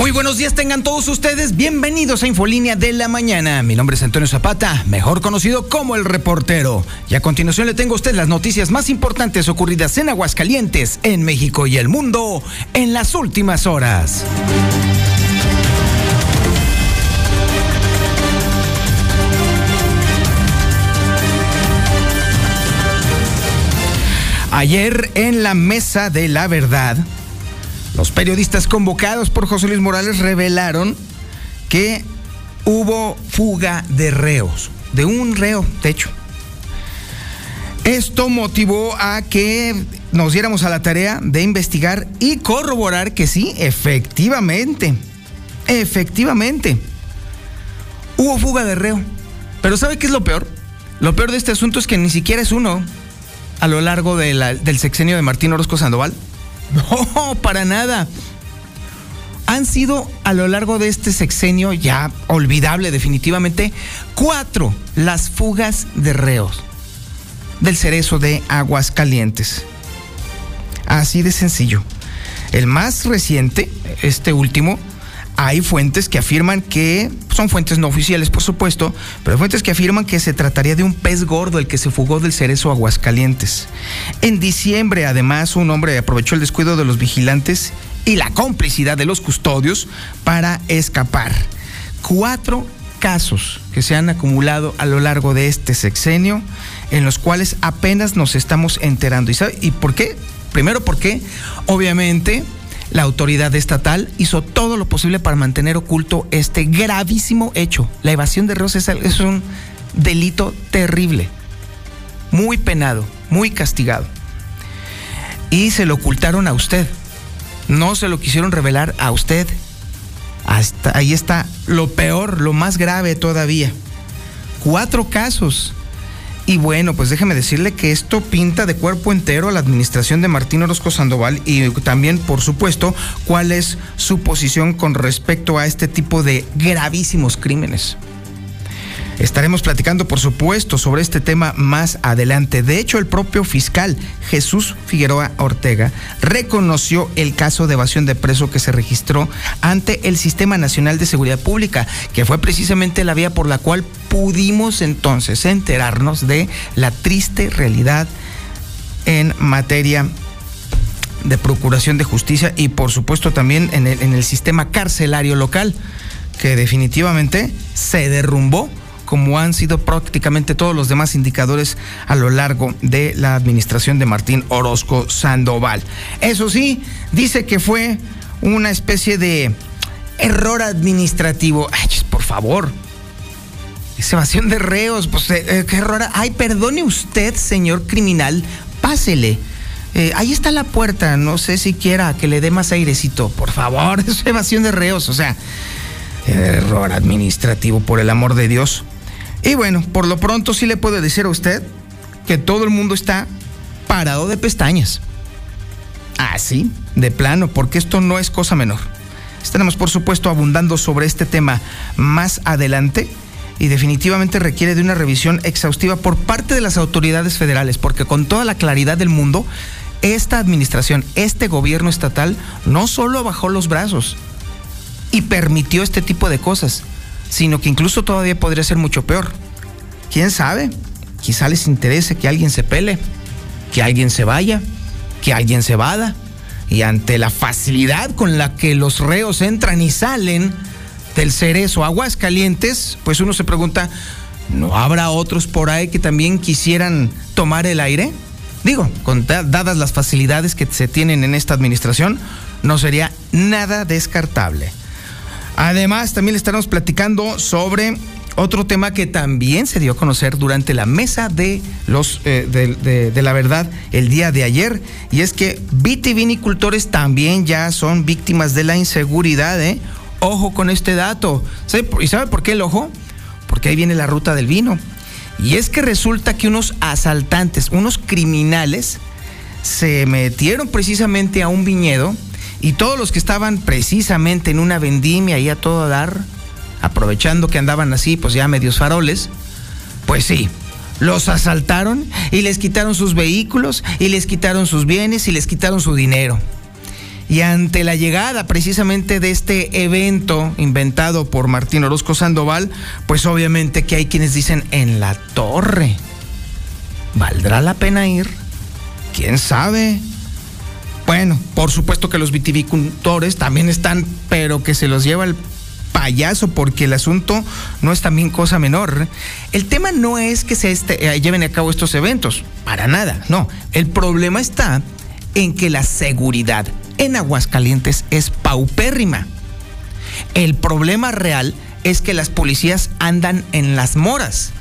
Muy buenos días tengan todos ustedes, bienvenidos a Infolínea de la Mañana. Mi nombre es Antonio Zapata, mejor conocido como el reportero. Y a continuación le tengo a usted las noticias más importantes ocurridas en Aguascalientes, en México y el mundo en las últimas horas. Ayer en la mesa de la verdad, los periodistas convocados por José Luis Morales revelaron que hubo fuga de reos, de un reo, de hecho. Esto motivó a que nos diéramos a la tarea de investigar y corroborar que sí, efectivamente, efectivamente, hubo fuga de reo. Pero ¿sabe qué es lo peor? Lo peor de este asunto es que ni siquiera es uno a lo largo del sexenio de Martín Orozco Sandoval. No, para nada. Han sido a lo largo de este sexenio ya olvidable definitivamente cuatro las fugas de reos del cerezo de Aguas Calientes. Así de sencillo. El más reciente, este último, hay fuentes que afirman que, son fuentes no oficiales por supuesto, pero fuentes que afirman que se trataría de un pez gordo el que se fugó del cerezo Aguascalientes. En diciembre, además, un hombre aprovechó el descuido de los vigilantes y la complicidad de los custodios para escapar. Cuatro casos que se han acumulado a lo largo de este sexenio en los cuales apenas nos estamos enterando. ¿Y, sabe? ¿Y por qué? Primero porque, obviamente, la autoridad estatal hizo todo lo posible para mantener oculto este gravísimo hecho. La evasión de reos es, es un delito terrible, muy penado, muy castigado. Y se lo ocultaron a usted. No se lo quisieron revelar a usted. Hasta ahí está lo peor, lo más grave todavía. Cuatro casos y bueno, pues déjeme decirle que esto pinta de cuerpo entero a la administración de Martín Orozco Sandoval y también, por supuesto, cuál es su posición con respecto a este tipo de gravísimos crímenes. Estaremos platicando, por supuesto, sobre este tema más adelante. De hecho, el propio fiscal Jesús Figueroa Ortega reconoció el caso de evasión de preso que se registró ante el Sistema Nacional de Seguridad Pública, que fue precisamente la vía por la cual pudimos entonces enterarnos de la triste realidad en materia de procuración de justicia y por supuesto también en el, sistema carcelario local, que definitivamente se derrumbó como han sido prácticamente todos los demás indicadores a lo largo de la administración de Martín Orozco Sandoval. Eso sí, dice que fue una especie de error administrativo. Ay, por favor. Es evasión de reos, pues eh, eh, qué error. Ay, perdone usted, señor criminal, pásele. Eh, ahí está la puerta, no sé si quiera que le dé más airecito. Por favor, es evasión de reos, o sea, error administrativo, por el amor de Dios. Y bueno, por lo pronto sí le puedo decir a usted que todo el mundo está parado de pestañas. Así, de plano, porque esto no es cosa menor. Estaremos, por supuesto, abundando sobre este tema más adelante y definitivamente requiere de una revisión exhaustiva por parte de las autoridades federales, porque con toda la claridad del mundo, esta administración, este gobierno estatal, no solo bajó los brazos y permitió este tipo de cosas, sino que incluso todavía podría ser mucho peor. ¿Quién sabe? Quizá les interese que alguien se pele, que alguien se vaya, que alguien se vada. Y ante la facilidad con la que los reos entran y salen del cerezo aguas calientes, pues uno se pregunta, ¿no habrá otros por ahí que también quisieran tomar el aire? Digo, con, dadas las facilidades que se tienen en esta administración, no sería nada descartable. Además, también le estaremos platicando sobre otro tema que también se dio a conocer durante la mesa de los eh, de, la verdad el día de ayer y es que vitivinicultores también ya son víctimas de la inseguridad, ¿eh? Ojo con este dato. ¿Y sabe por qué el ojo? Porque ahí viene la ruta del vino. Y es que resulta que unos asaltantes, unos criminales, se metieron precisamente a un viñedo y todos los que estaban precisamente en una vendimia ahí a todo dar, aprovechando que andaban así, pues ya medios faroles, pues sí, los asaltaron y les quitaron sus vehículos y les quitaron sus bienes y les quitaron su dinero. Y ante la llegada precisamente de este evento inventado por Martín Orozco Sandoval, pues obviamente que hay quienes dicen en la torre. ¿Valdrá la pena ir? ¿Quién sabe? Bueno, por supuesto que los vitivicultores también están, pero que se los lleva el payaso porque el asunto no es también cosa menor. El tema no es que se este, eh, lleven a cabo estos eventos, para nada, no. El problema está en que la seguridad en Aguascalientes es paupérrima. El problema real es que las policías andan en las moras.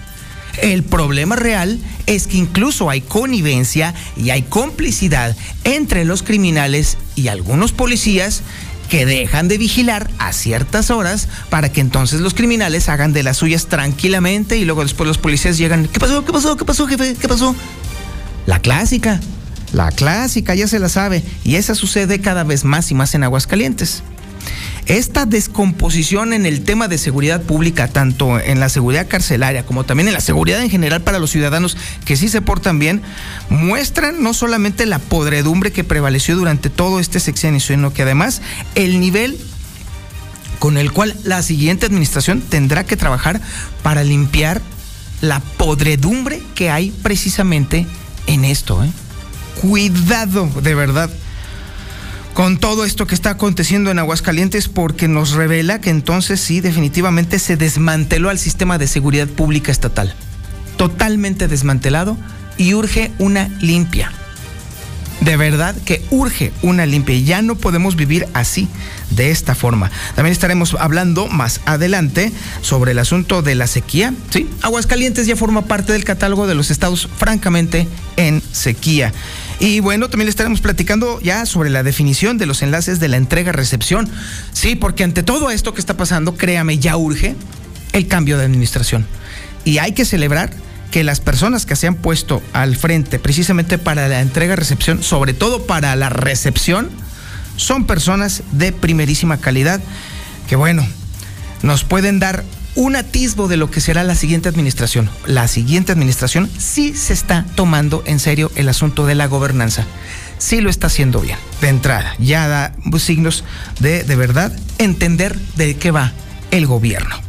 El problema real es que incluso hay connivencia y hay complicidad entre los criminales y algunos policías que dejan de vigilar a ciertas horas para que entonces los criminales hagan de las suyas tranquilamente y luego después los policías llegan, ¿qué pasó? ¿Qué pasó? ¿Qué pasó, jefe? ¿Qué pasó? La clásica. La clásica, ya se la sabe, y esa sucede cada vez más y más en Aguascalientes. Esta descomposición en el tema de seguridad pública, tanto en la seguridad carcelaria como también en la seguridad en general para los ciudadanos que sí se portan bien, muestran no solamente la podredumbre que prevaleció durante todo este sexenio, sino que además el nivel con el cual la siguiente administración tendrá que trabajar para limpiar la podredumbre que hay precisamente en esto. ¿eh? cuidado de verdad con todo esto que está aconteciendo en Aguascalientes porque nos revela que entonces sí, definitivamente se desmanteló al sistema de seguridad pública estatal. Totalmente desmantelado y urge una limpia de verdad que urge una limpia y ya no podemos vivir así, de esta forma. También estaremos hablando más adelante sobre el asunto de la sequía. Sí, Aguascalientes ya forma parte del catálogo de los estados francamente en sequía. Y bueno, también estaremos platicando ya sobre la definición de los enlaces de la entrega-recepción. Sí, porque ante todo esto que está pasando, créame, ya urge el cambio de administración. Y hay que celebrar que las personas que se han puesto al frente precisamente para la entrega-recepción, sobre todo para la recepción, son personas de primerísima calidad que bueno, nos pueden dar un atisbo de lo que será la siguiente administración. La siguiente administración sí se está tomando en serio el asunto de la gobernanza. Sí lo está haciendo bien. De entrada, ya da signos de de verdad entender de qué va el gobierno.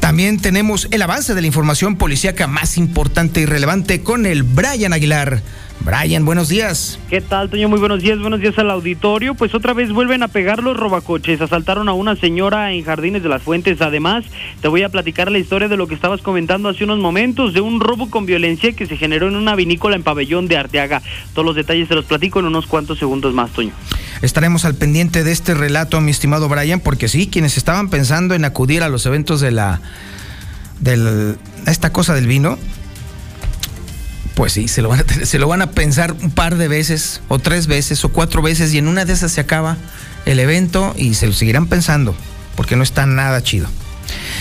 También tenemos el avance de la información policíaca más importante y relevante con el Brian Aguilar. Brian, buenos días. ¿Qué tal, Toño? Muy buenos días, buenos días al auditorio. Pues otra vez vuelven a pegar los robacoches. Asaltaron a una señora en Jardines de las Fuentes. Además, te voy a platicar la historia de lo que estabas comentando hace unos momentos, de un robo con violencia que se generó en una vinícola en Pabellón de Arteaga. Todos los detalles se los platico en unos cuantos segundos más, Toño. Estaremos al pendiente de este relato, mi estimado Brian, porque sí, quienes estaban pensando en acudir a los eventos de la... de esta cosa del vino, pues sí, se lo, van a, se lo van a pensar un par de veces, o tres veces, o cuatro veces, y en una de esas se acaba el evento y se lo seguirán pensando, porque no está nada chido.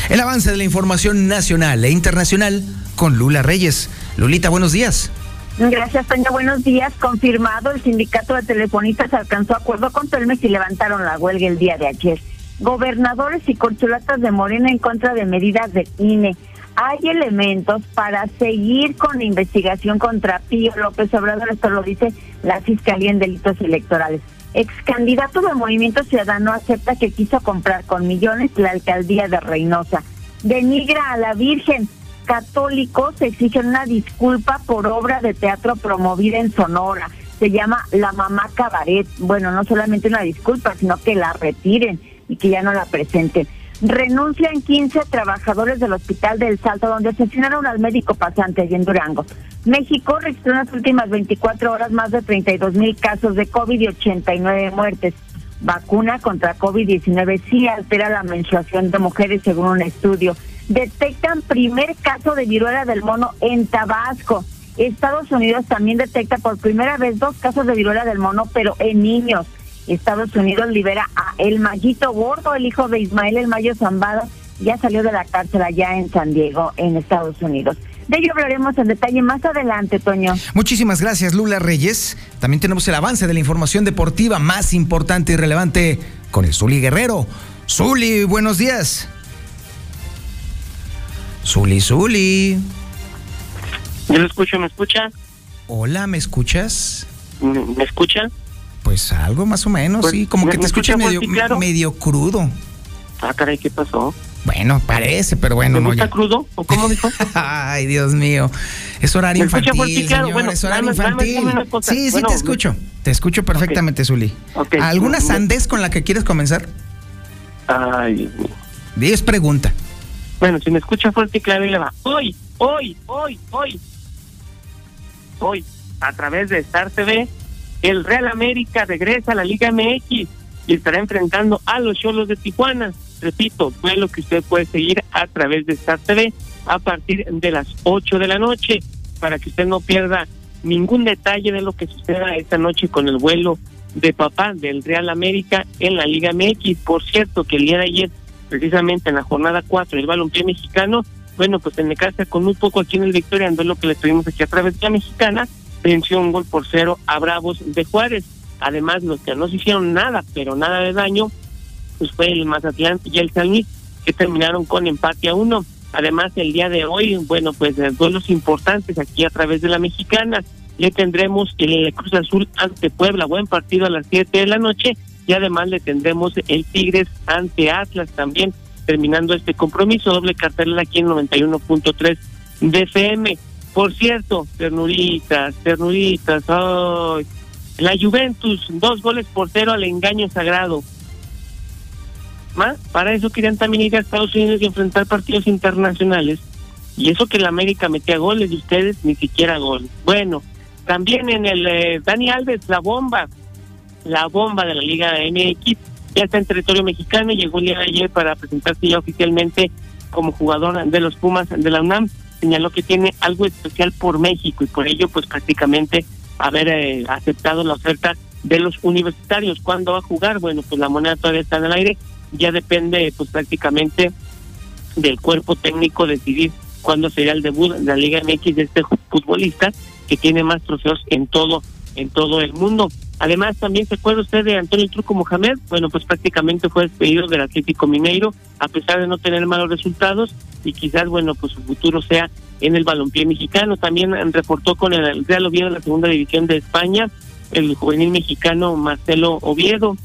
El avance de la información nacional e internacional con Lula Reyes. Lulita, buenos días. Gracias, Toña. Buenos días. Confirmado, el sindicato de telefonistas alcanzó acuerdo con Telmex y levantaron la huelga el día de ayer. Gobernadores y corcholatas de Morena en contra de medidas de INE hay elementos para seguir con la investigación contra Pío López Obrador, esto lo dice la Fiscalía en Delitos Electorales. Ex candidato del Movimiento Ciudadano acepta que quiso comprar con millones la alcaldía de Reynosa. Denigra a la Virgen. Católicos exigen una disculpa por obra de teatro promovida en Sonora. Se llama La Mamá Cabaret. Bueno, no solamente una disculpa, sino que la retiren y que ya no la presenten. Renuncian 15 trabajadores del Hospital del Salto, donde asesinaron al médico pasante allí en Durango. México registró en las últimas 24 horas más de 32 mil casos de COVID y 89 muertes. Vacuna contra COVID-19 sí altera la menstruación de mujeres, según un estudio. detectan primer caso de viruela del mono en Tabasco. Estados Unidos también detecta por primera vez dos casos de viruela del mono, pero en niños. Estados Unidos libera a El Mayito Gordo, el hijo de Ismael El Mayo Zambada, ya salió de la cárcel allá en San Diego, en Estados Unidos. De ello hablaremos en detalle más adelante, Toño. Muchísimas gracias, Lula Reyes. También tenemos el avance de la información deportiva más importante y relevante con el Zuli Guerrero. Zuli, buenos días. Zuli, Zuli. Yo lo escucho, ¿me escucha? Hola, ¿me escuchas? ¿Me escucha? Pues algo más o menos, Pues, sí, como ¿me- que te me escuchas medio, claro? medio crudo. Ah, caray, ¿qué pasó? Bueno, parece, pero bueno, ¿Me no. ya- crudo? ¿O cómo dijo? Ay, Dios mío. Es horario ¿Me escucha fuerte y infantil, claro? señor, Bueno, es horario infantil. Sí, sí, Bueno, te escucho. Te escucho perfectamente, Zuli. Ok. ¿Alguna sandez con la que quieres comenzar? Ay, Dios mío. 10 pregunta. Bueno, si me escucha fuerte y claro, y le va. Hoy, hoy, hoy, hoy. Hoy, a través de Star TV, el Real América regresa a la Liga MX y estará enfrentando a los Cholos de Tijuana. Repito, lo que usted puede seguir a través de Star TV a partir de las 8 de la noche para que usted no pierda ningún detalle de lo que suceda esta noche con el vuelo de papá del Real América en la Liga MX. Por cierto, que el día de ayer, precisamente en la jornada 4 del balompié mexicano, bueno, pues en casa con muy poco aquí en el Victoria, ando lo que le tuvimos aquí a través de la mexicana, venció un gol por cero a Bravos de Juárez. Además, los que no se hicieron nada, pero nada de daño, pues fue el Mazatlán y el San Luis, que terminaron con empate a uno. Además, el día de hoy, bueno, pues eh, duelos importantes aquí a través de la mexicana. Le tendremos el Cruz Azul ante Puebla, buen partido a las 7 de la noche. Y además le tendremos el Tigres ante Atlas también, terminando este compromiso. Doble cartel aquí en 91.3 de FM. Por cierto, ternuritas, ternuritas. ay. La Juventus, dos goles por cero al engaño sagrado. Más, para eso querían también ir a Estados Unidos y enfrentar partidos internacionales. Y eso que la América metía goles y ustedes ni siquiera goles. Bueno, también en el eh, Dani Alves, la bomba, la bomba de la Liga MX, ya está en territorio mexicano y llegó el día de ayer para presentarse ya oficialmente como jugador de los Pumas de la UNAM. Señaló que tiene algo especial por México y por ello pues prácticamente haber eh, aceptado la oferta de los universitarios. ¿Cuándo va a jugar? Bueno, pues la moneda todavía está en el aire, ya depende pues prácticamente del cuerpo técnico decidir cuándo sería el debut de la Liga MX de este futbolista que tiene más trofeos en todo en todo el mundo. Además, también se acuerda usted de Antonio Truco Mohamed, bueno, pues prácticamente fue despedido del Atlético Mineiro, a pesar de no tener malos resultados, y quizás, bueno, pues su futuro sea en el balompié mexicano. También reportó con el Real Oviedo en la segunda división de España, el juvenil mexicano Marcelo Oviedo,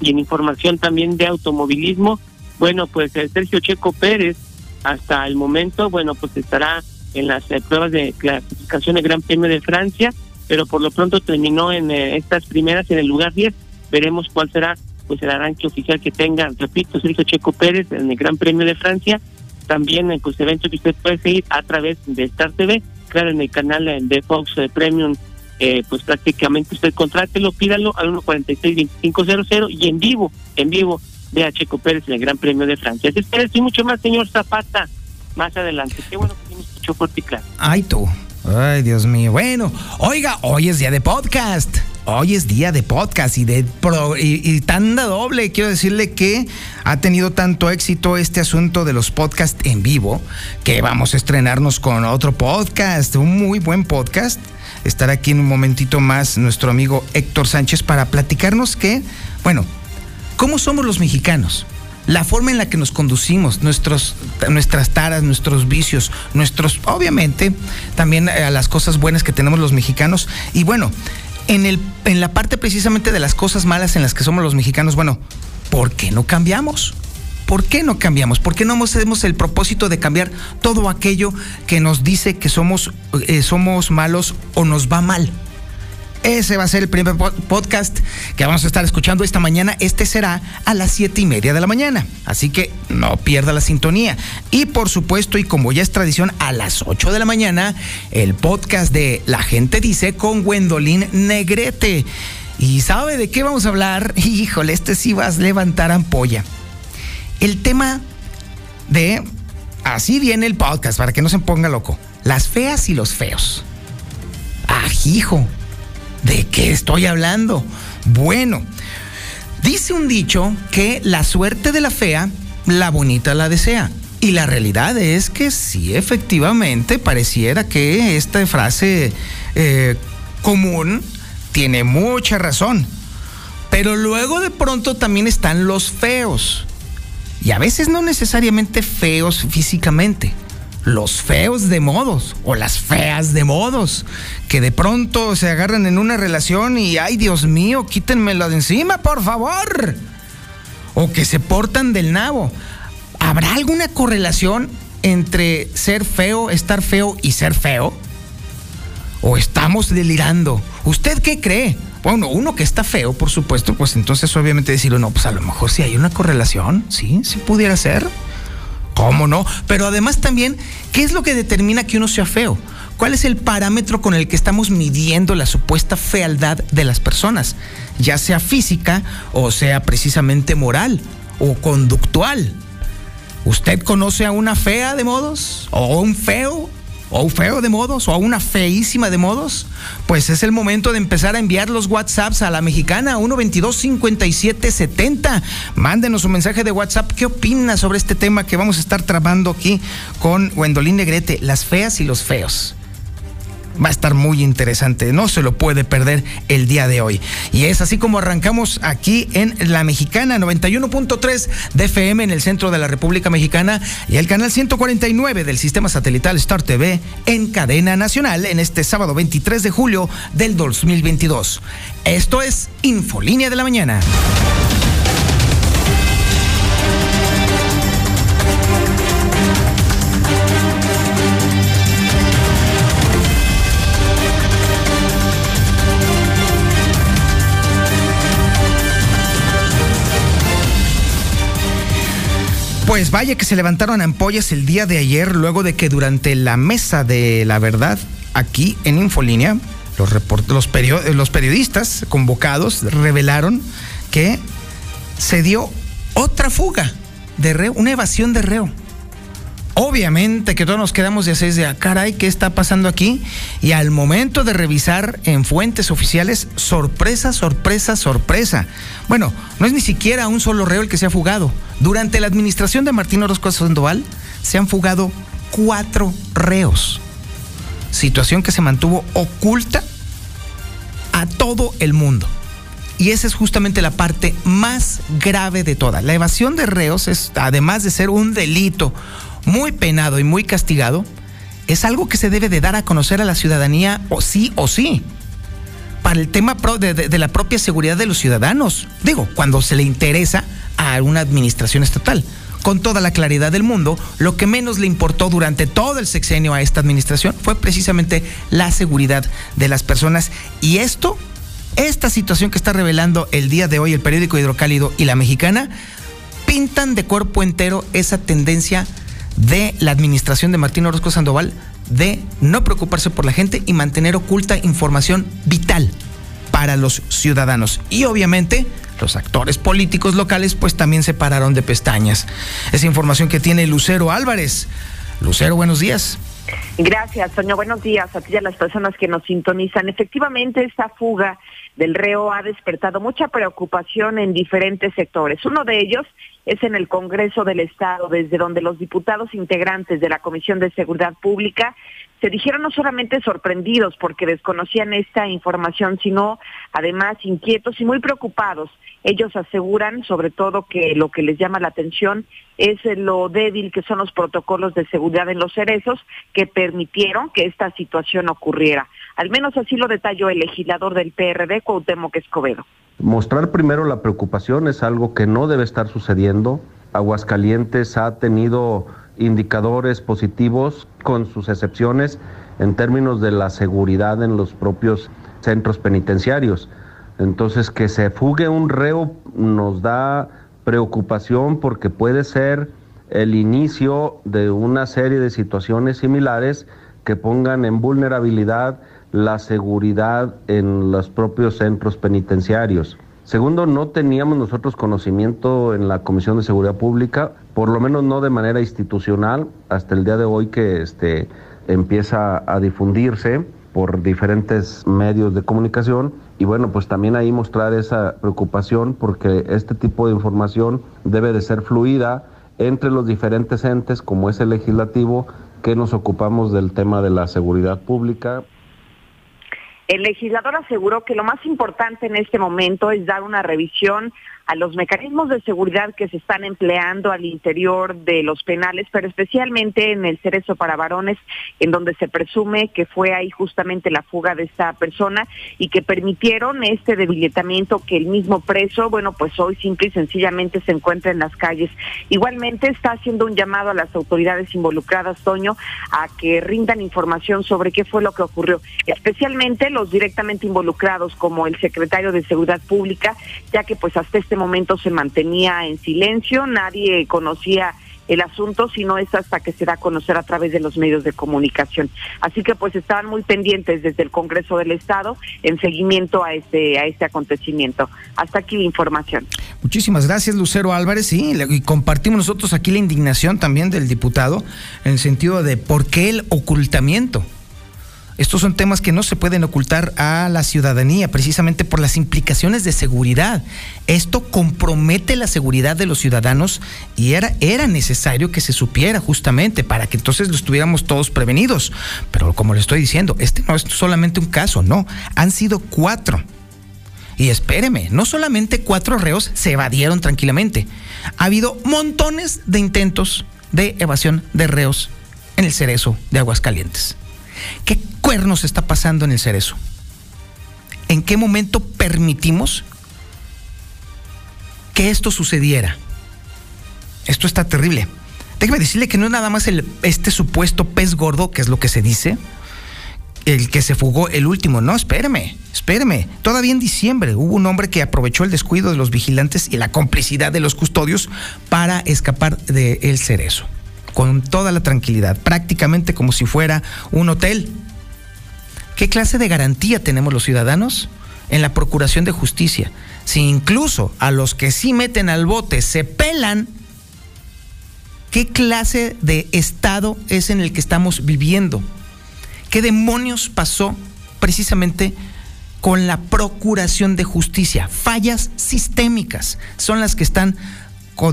y en información también de automovilismo, bueno, pues eh, Sergio Checo Pérez, hasta el momento, bueno, pues estará en las eh, pruebas de clasificación del Gran Premio de Francia, pero por lo pronto terminó en eh, estas primeras en el lugar 10. Veremos cuál será pues el arranque oficial que tenga, repito, Sergio Checo Pérez en el Gran Premio de Francia. También eh, pues eventos que usted puede seguir a través de Star TV, claro, en el canal eh, de Fox eh, Premium, eh, pues prácticamente usted contrátelo, pídalo al 146-2500 y en vivo, en vivo, de a Checo Pérez en el Gran Premio de Francia. Así es y mucho más, señor Zapata, más adelante. Qué bueno que me escuchó fuerte y claro. Ay, tú. Ay, Dios mío. Bueno, oiga, hoy es día de podcast. Hoy es día de podcast y de pro- y, y tanda doble. Quiero decirle que ha tenido tanto éxito este asunto de los podcasts en vivo que vamos a estrenarnos con otro podcast, un muy buen podcast. Estará aquí en un momentito más nuestro amigo Héctor Sánchez para platicarnos que, bueno, ¿cómo somos los mexicanos? La forma en la que nos conducimos, nuestros, nuestras taras, nuestros vicios, nuestros, obviamente, también eh, a las cosas buenas que tenemos los mexicanos. Y bueno, en, el, en la parte precisamente de las cosas malas en las que somos los mexicanos, bueno, ¿por qué no cambiamos? ¿Por qué no cambiamos? ¿Por qué no hacemos el propósito de cambiar todo aquello que nos dice que somos, eh, somos malos o nos va mal? Ese va a ser el primer po- podcast que vamos a estar escuchando esta mañana. Este será a las siete y media de la mañana. Así que no pierda la sintonía. Y por supuesto, y como ya es tradición, a las 8 de la mañana, el podcast de La gente dice con Gwendolyn Negrete. ¿Y sabe de qué vamos a hablar? Híjole, este sí vas a levantar ampolla. El tema de Así viene el podcast, para que no se ponga loco. Las feas y los feos. Ajijo. ¿De qué estoy hablando? Bueno, dice un dicho que la suerte de la fea, la bonita la desea. Y la realidad es que sí, efectivamente, pareciera que esta frase eh, común tiene mucha razón. Pero luego de pronto también están los feos. Y a veces no necesariamente feos físicamente. Los feos de modos o las feas de modos. Que de pronto se agarran en una relación y, ay Dios mío, quítenmelo de encima, por favor. O que se portan del nabo. ¿Habrá alguna correlación entre ser feo, estar feo y ser feo? ¿O estamos delirando? ¿Usted qué cree? Bueno, uno que está feo, por supuesto, pues entonces obviamente decirlo, no, pues a lo mejor sí hay una correlación, sí, sí pudiera ser. ¿Cómo no? Pero además también, ¿qué es lo que determina que uno sea feo? ¿Cuál es el parámetro con el que estamos midiendo la supuesta fealdad de las personas? Ya sea física o sea precisamente moral o conductual. ¿Usted conoce a una fea de modos? ¿O un feo? O feo de modos o una feísima de modos, pues es el momento de empezar a enviar los WhatsApps a la mexicana 122 5770. Mándenos un mensaje de WhatsApp. ¿Qué opina sobre este tema que vamos a estar trabando aquí con Wendolín Negrete? Las feas y los feos va a estar muy interesante, no se lo puede perder el día de hoy. Y es así como arrancamos aquí en La Mexicana 91.3 de FM en el centro de la República Mexicana y el canal 149 del sistema satelital Star TV en cadena nacional en este sábado 23 de julio del 2022. Esto es Infolínea de la Mañana. Pues vaya que se levantaron ampollas el día de ayer, luego de que durante la mesa de la verdad, aquí en Infolínea, los, los, los periodistas convocados revelaron que se dio otra fuga de reo, una evasión de reo. Obviamente que todos nos quedamos de seis de, ah, caray, ¿qué está pasando aquí? Y al momento de revisar en fuentes oficiales, sorpresa, sorpresa, sorpresa. Bueno, no es ni siquiera un solo reo el que se ha fugado. Durante la administración de Martín Orozco Sandoval se han fugado cuatro reos. Situación que se mantuvo oculta a todo el mundo. Y esa es justamente la parte más grave de toda. La evasión de reos es, además de ser un delito muy penado y muy castigado, es algo que se debe de dar a conocer a la ciudadanía o sí o sí. Para el tema de, la propia seguridad de los ciudadanos. Digo, cuando se le interesa a una administración estatal. Con toda la claridad del mundo, lo que menos le importó durante todo el sexenio a esta administración fue precisamente la seguridad de las personas. Y esto, esta situación que está revelando el día de hoy el periódico Hidrocálido y la Mexicana, pintan de cuerpo entero esa tendencia de la administración de Martín Orozco Sandoval de no preocuparse por la gente y mantener oculta información vital para los ciudadanos. Y obviamente los actores políticos locales pues también se pararon de pestañas. Esa información que tiene Lucero Álvarez. Lucero, buenos días. Gracias, Soño. Buenos días a ti y a las personas que nos sintonizan. Efectivamente, esta fuga del reo ha despertado mucha preocupación en diferentes sectores. Uno de ellos es en el Congreso del Estado, desde donde los diputados integrantes de la Comisión de Seguridad Pública se dijeron no solamente sorprendidos porque desconocían esta información, sino además inquietos y muy preocupados. Ellos aseguran sobre todo que lo que les llama la atención es lo débil que son los protocolos de seguridad en los cerezos que permitieron que esta situación ocurriera. Al menos así lo detalló el legislador del PRD, Cuauhtémoc Escobedo. Mostrar primero la preocupación es algo que no debe estar sucediendo. Aguascalientes ha tenido indicadores positivos con sus excepciones en términos de la seguridad en los propios centros penitenciarios. Entonces, que se fugue un reo nos da preocupación porque puede ser el inicio de una serie de situaciones similares que pongan en vulnerabilidad la seguridad en los propios centros penitenciarios. Segundo, no teníamos nosotros conocimiento en la Comisión de Seguridad Pública, por lo menos no de manera institucional, hasta el día de hoy que este, empieza a difundirse por diferentes medios de comunicación y bueno, pues también ahí mostrar esa preocupación porque este tipo de información debe de ser fluida entre los diferentes entes como es el legislativo que nos ocupamos del tema de la seguridad pública. El legislador aseguró que lo más importante en este momento es dar una revisión a los mecanismos de seguridad que se están empleando al interior de los penales, pero especialmente en el cerezo para varones, en donde se presume que fue ahí justamente la fuga de esta persona y que permitieron este debilitamiento que el mismo preso, bueno, pues hoy simple y sencillamente se encuentra en las calles. Igualmente está haciendo un llamado a las autoridades involucradas, Toño, a que rindan información sobre qué fue lo que ocurrió, especialmente los directamente involucrados como el secretario de Seguridad Pública, ya que pues hasta este momento se mantenía en silencio, nadie conocía el asunto, sino es hasta que se da a conocer a través de los medios de comunicación. Así que pues estaban muy pendientes desde el Congreso del Estado en seguimiento a este, a este acontecimiento. Hasta aquí la información. Muchísimas gracias, Lucero Álvarez. Sí, y compartimos nosotros aquí la indignación también del diputado en el sentido de por qué el ocultamiento. Estos son temas que no se pueden ocultar a la ciudadanía precisamente por las implicaciones de seguridad. Esto compromete la seguridad de los ciudadanos y era, necesario que se supiera justamente para que entonces lo estuviéramos todos prevenidos. Pero como le estoy diciendo, este no es solamente un caso, no, han sido cuatro. Y espéreme, no solamente cuatro reos se evadieron tranquilamente, ha habido montones de intentos de evasión de reos en el cerezo de Aguascalientes. ¿Qué cuernos está pasando en el cerezo? ¿En qué momento permitimos que esto sucediera? Esto está terrible. Déjeme decirle que no es nada más el, este supuesto pez gordo, que es lo que se dice, el que se fugó el último. No, espéreme, espéreme. Todavía en diciembre hubo un hombre que aprovechó el descuido de los vigilantes y la complicidad de los custodios para escapar del cerezo con toda la tranquilidad, prácticamente como si fuera un hotel. ¿Qué clase de garantía tenemos los ciudadanos en la procuración de justicia? Si incluso a los que sí meten al bote se pelan, ¿qué clase de estado es en el que estamos viviendo? ¿Qué demonios pasó precisamente con la procuración de justicia? Fallas sistémicas son las que están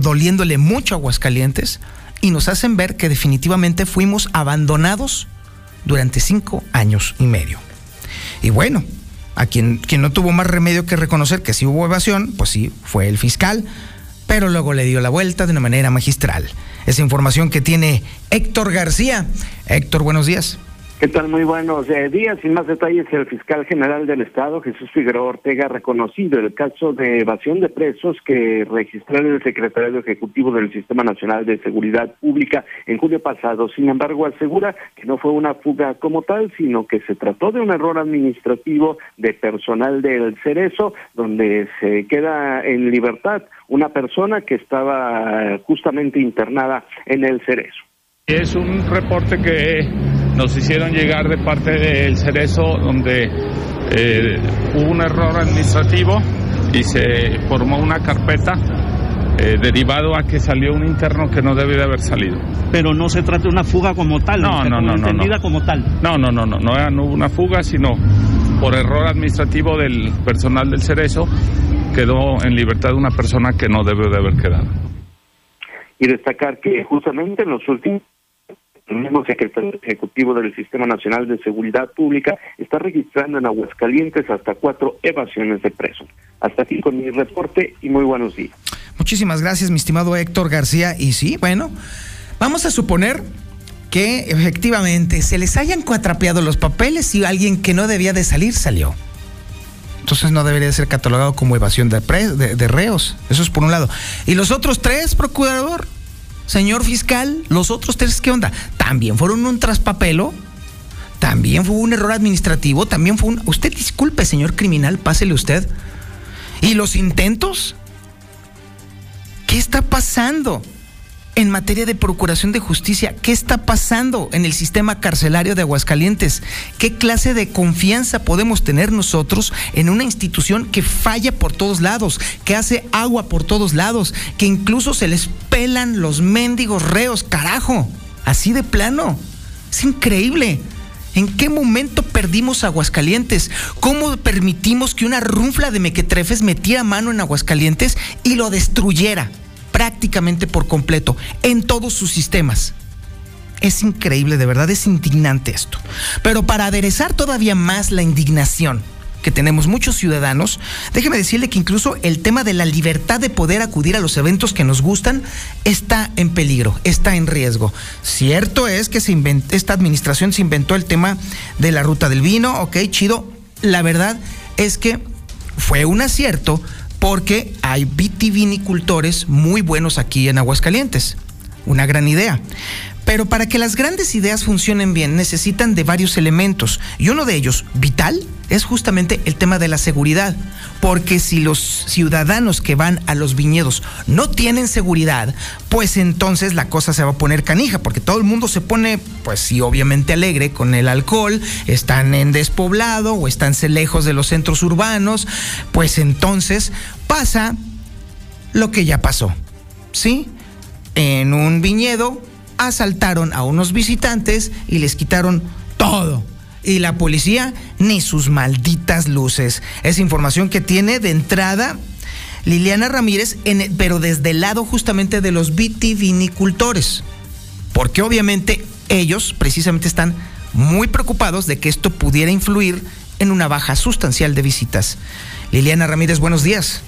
doliéndole mucho a Aguascalientes y nos hacen ver que definitivamente fuimos abandonados durante cinco años y medio. Y bueno, a quien, quien no tuvo más remedio que reconocer que sí hubo evasión, pues sí, fue el fiscal, pero luego le dio la vuelta de una manera magistral. Esa información que tiene Héctor García. Héctor, buenos días. ¿Qué tal? Muy buenos eh, días. Sin más detalles, el fiscal general del Estado, Jesús Figueroa Ortega, ha reconocido el caso de evasión de presos que registró el secretario ejecutivo del Sistema Nacional de Seguridad Pública en julio pasado. Sin embargo, asegura que no fue una fuga como tal, sino que se trató de un error administrativo de personal del Cerezo, donde se queda en libertad una persona que estaba justamente internada en el Cerezo. Es un reporte que nos hicieron llegar de parte del Cerezo donde eh, hubo un error administrativo y se formó una carpeta eh, derivado a que salió un interno que no debe de haber salido. Pero no se trata de una fuga como tal, no, no, no, entendida como tal. No, no, no, no, no, no hubo una fuga, sino por error administrativo del personal del Cerezo quedó en libertad una persona que no debe de haber quedado. Y destacar que justamente en los últimos el mismo secretario ejecutivo del Sistema Nacional de Seguridad Pública está registrando en Aguascalientes hasta cuatro evasiones de presos. Hasta aquí con mi reporte y muy buenos días. Muchísimas gracias, mi estimado Héctor García. Y sí, bueno, vamos a suponer que efectivamente se les hayan cuatrapeado los papeles y alguien que no debía de salir salió. Entonces no debería ser catalogado como evasión de, de reos. Eso es por un lado. Y los otros tres, procurador, señor fiscal, los otros tres, ¿qué onda? También fueron un traspapelo, también fue un error administrativo, también fue un... Usted disculpe, señor criminal, pásele usted. ¿Y los intentos? ¿Qué está pasando? En materia de procuración de justicia. ¿Qué está pasando en el sistema carcelario de Aguascalientes? ¿Qué clase de confianza podemos tener nosotros en una institución que falla por todos lados, que hace agua por todos lados, que incluso se les pelan los mendigos reos, carajo? Así de plano. Es increíble. ¿En qué momento perdimos Aguascalientes? ¿Cómo permitimos que una runfla de mequetrefes metiera mano en Aguascalientes y lo destruyera prácticamente por completo en todos sus sistemas? Es increíble, de verdad es indignante esto. Pero para aderezar todavía más la indignación, que tenemos muchos ciudadanos, déjeme decirle que incluso el tema de la libertad de poder acudir a los eventos que nos gustan está en peligro, está en riesgo. Cierto es que se esta administración se inventó el tema de la ruta del vino, ok, chido. La verdad es que fue un acierto porque hay vitivinicultores muy buenos aquí en Aguascalientes. Una gran idea. Pero para que las grandes ideas funcionen bien necesitan de varios elementos y uno de ellos, vital, es justamente el tema de la seguridad. Porque si los ciudadanos que van a los viñedos no tienen seguridad, pues entonces la cosa se va a poner canija, porque todo el mundo se pone, pues sí, obviamente alegre con el alcohol, están en despoblado o están lejos de los centros urbanos, pues entonces pasa lo que ya pasó, ¿sí? En un viñedo asaltaron a unos visitantes y les quitaron todo. Y la policía ni sus malditas luces. Es información que tiene de entrada Liliana Ramírez, pero desde el lado justamente de los vitivinicultores. Porque obviamente ellos precisamente están muy preocupados de que esto pudiera influir en una baja sustancial de visitas. Liliana Ramírez, buenos días.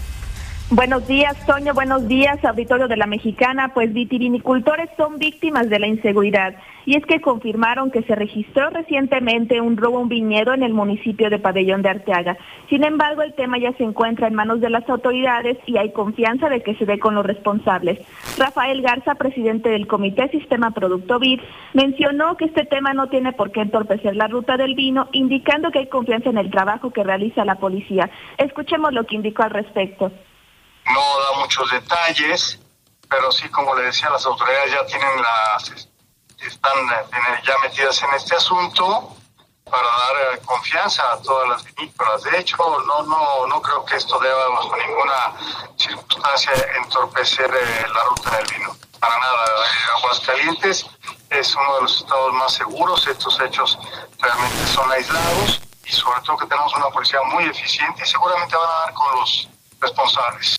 Buenos días, Toño. Buenos días, auditorio de la Mexicana. Pues vitivinicultores son víctimas de la inseguridad. Y es que confirmaron que se registró recientemente un robo a un viñedo en el municipio de Pabellón de Arteaga. Sin embargo, el tema ya se encuentra en manos de las autoridades y hay confianza de que se dé con los responsables. Rafael Garza, presidente del Comité Sistema Producto Vid, mencionó que este tema no tiene por qué entorpecer la ruta del vino, indicando que hay confianza en el trabajo que realiza la policía. Escuchemos lo que indicó al respecto no da muchos detalles, pero sí, como le decía, las autoridades ya tienen las, están eh, ya metidas en este asunto para dar eh, confianza a todas las vinícolas. De hecho, no, no, no creo que esto deba bajo ninguna circunstancia entorpecer eh, la ruta del vino. Para nada. Aguascalientes es uno de los estados más seguros. Estos hechos realmente son aislados y sobre todo que tenemos una policía muy eficiente y seguramente van a dar con los responsables.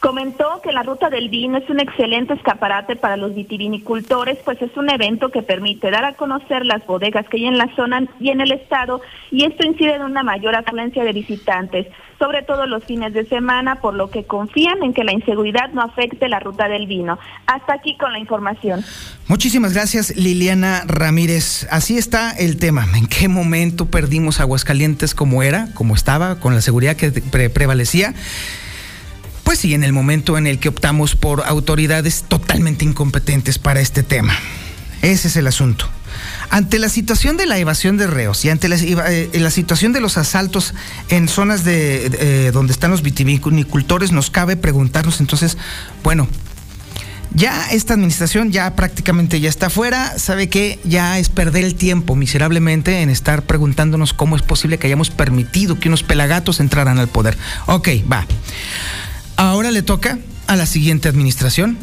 Comentó que la ruta del vino es un excelente escaparate para los vitivinicultores, pues es un evento que permite dar a conocer las bodegas que hay en la zona y en el estado, y esto incide en una mayor afluencia de visitantes, sobre todo los fines de semana, por lo que confían en que la inseguridad no afecte la ruta del vino. Hasta aquí con la información. Muchísimas gracias, Liliana Ramírez. Así está el tema. ¿En qué momento perdimos Aguascalientes como era, como estaba, con la seguridad que prevalecía? Pues sí, en el momento en el que optamos por autoridades totalmente incompetentes para este tema. Ese es el asunto. Ante la situación de la evasión de reos y ante la, eh, situación de los asaltos en zonas de, eh, donde están los vitivinicultores, nos cabe preguntarnos entonces, bueno, ya esta administración ya prácticamente ya está fuera, sabe que ya es perder el tiempo miserablemente en estar preguntándonos cómo es posible que hayamos permitido que unos pelagatos entraran al poder. Ok, va. Ahora le toca a la siguiente administración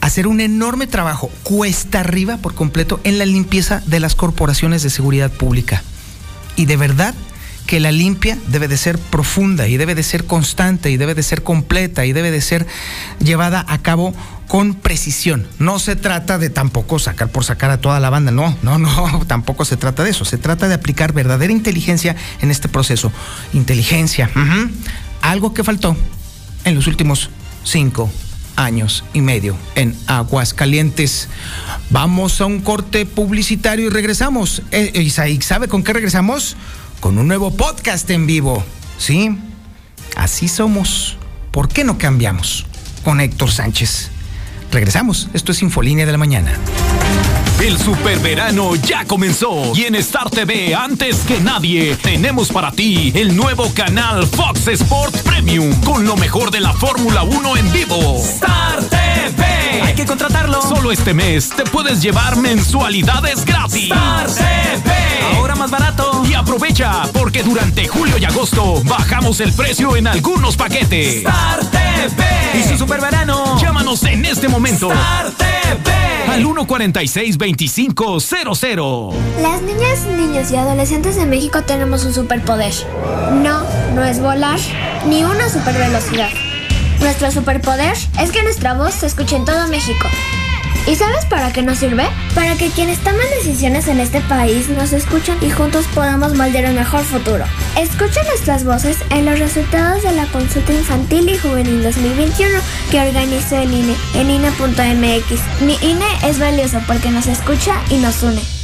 hacer un enorme trabajo, cuesta arriba por completo, en la limpieza de las corporaciones de seguridad pública. Y de verdad que la limpia debe de ser profunda y debe de ser constante y debe de ser completa y debe de ser llevada a cabo con precisión. No se trata de tampoco sacar por sacar a toda la banda, no, no, no, tampoco se trata de eso. Se trata de aplicar verdadera inteligencia en este proceso. Inteligencia, algo que faltó en los últimos cinco años y medio en Aguascalientes. Vamos a un corte publicitario y regresamos. Eh, Isaí, ¿sabe con qué regresamos? Con un nuevo podcast en vivo. ¿Sí? Así somos. ¿Por qué no cambiamos? Con Héctor Sánchez. Regresamos. Esto es Infolínea de la Mañana. El superverano ya comenzó y en Star TV, antes que nadie, tenemos para ti el nuevo canal Fox Sports Premium con lo mejor de la Fórmula 1 en vivo. Star TV TV. Hay que contratarlo. Solo este mes te puedes llevar mensualidades gratis. Star TV. Ahora más barato. Y aprovecha, porque durante julio y agosto bajamos el precio en algunos paquetes. Star TV. Y su super verano. Llámanos en este momento. Star TV. Al 146-2500. Las niñas, niños y adolescentes de México tenemos un superpoder. No, no es volar, ni una super velocidad. Nuestro superpoder es que nuestra voz se escuche en todo México. ¿Y sabes para qué nos sirve? Para que quienes toman decisiones en este país nos escuchen y juntos podamos moldear un mejor futuro. Escucha nuestras voces en los resultados de la consulta infantil y juvenil 2021 que organizó el INE en INE.mx. Mi INE es valioso porque nos escucha y nos une.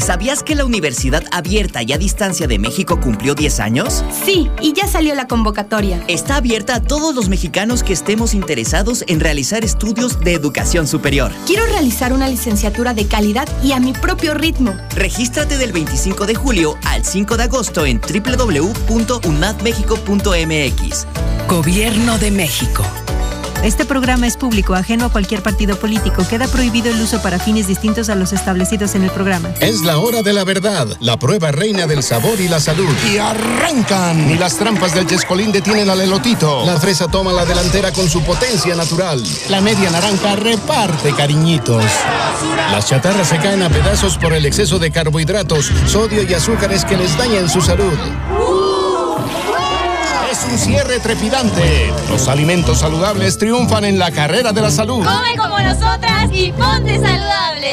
¿Sabías que la Universidad Abierta y a Distancia de México cumplió 10 años? Sí, y ya salió la convocatoria. Está abierta a todos los mexicanos que estemos interesados en realizar estudios de educación superior. Quiero realizar una licenciatura de calidad y a mi propio ritmo. Regístrate del 25 de julio al 5 de agosto en www.unadmexico.mx. Gobierno de México. Este programa es público, ajeno a cualquier partido político. Queda prohibido el uso para fines distintos a los establecidos en el programa. Es la hora de la verdad, la prueba reina del sabor y la salud. Y arrancan. Y las trampas del Chescolín detienen al elotito. La fresa toma la delantera con su potencia natural. La media naranja reparte cariñitos. Las chatarras se caen a pedazos por el exceso de carbohidratos, sodio y azúcares que les dañan su salud. Un cierre trepidante. Los alimentos saludables triunfan en la carrera de la salud. Come como nosotras y ponte saludable.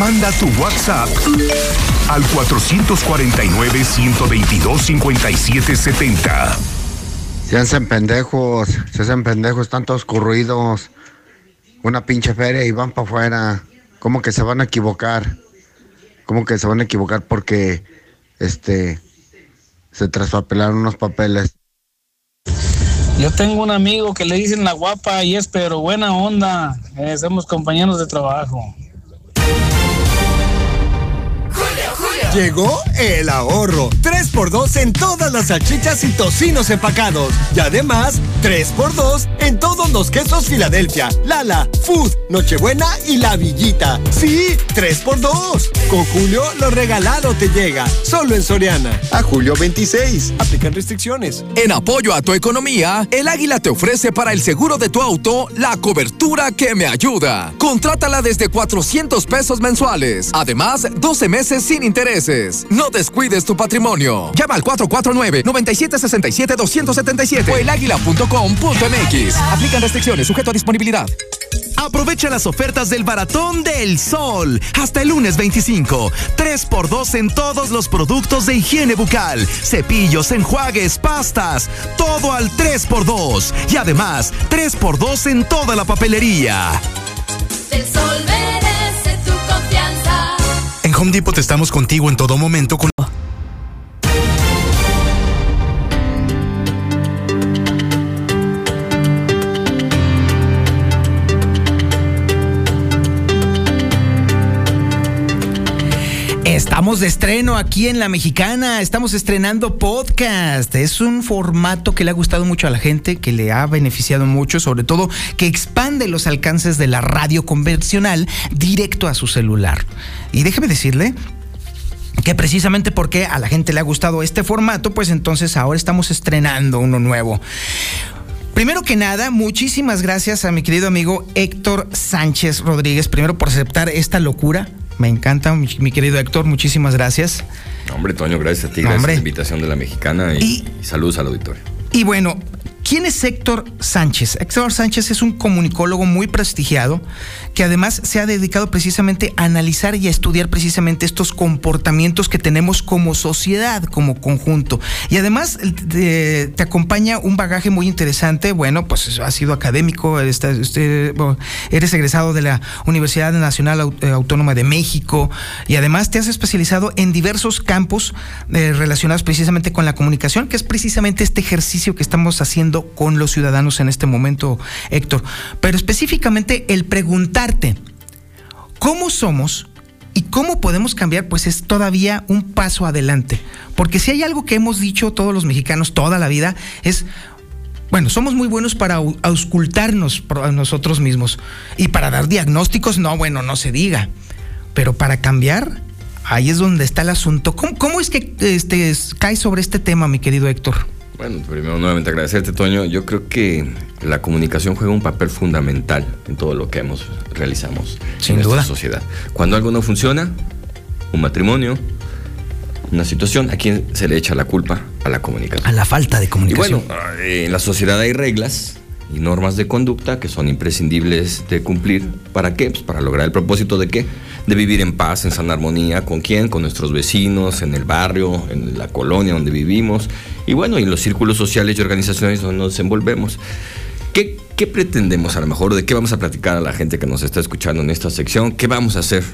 Manda tu WhatsApp al 449-122-5770. Se hacen pendejos, se hacen pendejos, están todos curruidos. Una pinche feria y van para afuera. ¿Cómo que se van a equivocar? ¿Cómo que se van a equivocar porque este se traspapelaron unos papeles? Yo tengo un amigo que le dicen la guapa y es pero buena onda. Eh, somos compañeros de trabajo. Llegó el ahorro. 3x2 en todas las salchichas y tocinos empacados. Y además, 3x2 en todos los quesos Filadelfia, Lala, Food, Nochebuena y La Villita. Sí, 3x2. Con Julio, lo regalado te llega. Solo en Soriana. A julio 26. Aplican restricciones. En apoyo a tu economía, el Águila te ofrece para el seguro de tu auto la cobertura que me ayuda. Contrátala desde 400 pesos mensuales. Además, 12 meses sin intereses. No descuides tu patrimonio. Llama al 449-9767-277 o elaguila.com.mx. Aplican restricciones, sujeto a disponibilidad. Aprovecha las ofertas del Baratón del Sol. Hasta el lunes 25. 3x2 en todos los productos de higiene bucal. Cepillos, enjuagues, pastas. Todo al 3x2. Y además, 3x2 en toda la papelería. El sol merece tu confianza. En Home Depot estamos contigo en todo momento con... Estamos de estreno aquí en La Mexicana, estamos estrenando podcast. Es un formato que le ha gustado mucho a la gente, que le ha beneficiado mucho, sobre todo que expande los alcances de la radio convencional directo a su celular. Y déjeme decirle que precisamente porque a la gente le ha gustado este formato, pues entonces ahora estamos estrenando uno nuevo. Primero que nada, muchísimas gracias a mi querido amigo Héctor Sánchez Rodríguez, primero por aceptar esta locura. Me encanta, mi, mi querido Héctor, muchísimas gracias. Hombre, Toño, gracias a ti, gracias Hombre. a la invitación de la mexicana y, y saludos al auditorio. Y bueno, ¿quién es Héctor Sánchez? Héctor Sánchez es un comunicólogo muy prestigiado que además se ha dedicado precisamente a analizar y a estudiar precisamente estos comportamientos que tenemos como sociedad, como conjunto. Y además te, te acompaña un bagaje muy interesante. Bueno, pues has sido académico, eres, este, eres egresado de la Universidad Nacional eh, Autónoma de México y además te has especializado en diversos campos eh, relacionados precisamente con la comunicación, que es precisamente este ejercicio que estamos haciendo con los ciudadanos en este momento, Héctor. Pero específicamente el preguntarte cómo somos y cómo podemos cambiar, pues es todavía un paso adelante. Porque si hay algo que hemos dicho todos los mexicanos toda la vida, es bueno, somos muy buenos para au- auscultarnos a nosotros mismos. Y para dar diagnósticos, no, bueno, no se diga. Pero para cambiar, ahí es donde está el asunto. ¿Cómo, cómo es que este, cae sobre este tema, mi querido Héctor? Bueno, primero nuevamente agradecerte, Toño. Yo creo que la comunicación juega un papel fundamental en todo lo que hemos, realizamos Sin en nuestra duda. sociedad. Cuando algo no funciona, un matrimonio, una situación, ¿a quién se le echa la culpa? A la comunicación. A la falta de Y comunicación. bueno, en la sociedad hay reglas y normas de conducta que son imprescindibles de cumplir. ¿Para qué? Pues para lograr el propósito de qué? De vivir en paz, en sana armonía. ¿Con quién? Con nuestros vecinos, en el barrio, en la colonia donde vivimos. Y bueno, en los círculos sociales y organizaciones donde nos envolvemos. ¿Qué, qué pretendemos a lo mejor? ¿De qué vamos a platicar a la gente que nos está escuchando en esta sección? ¿Qué vamos a hacer?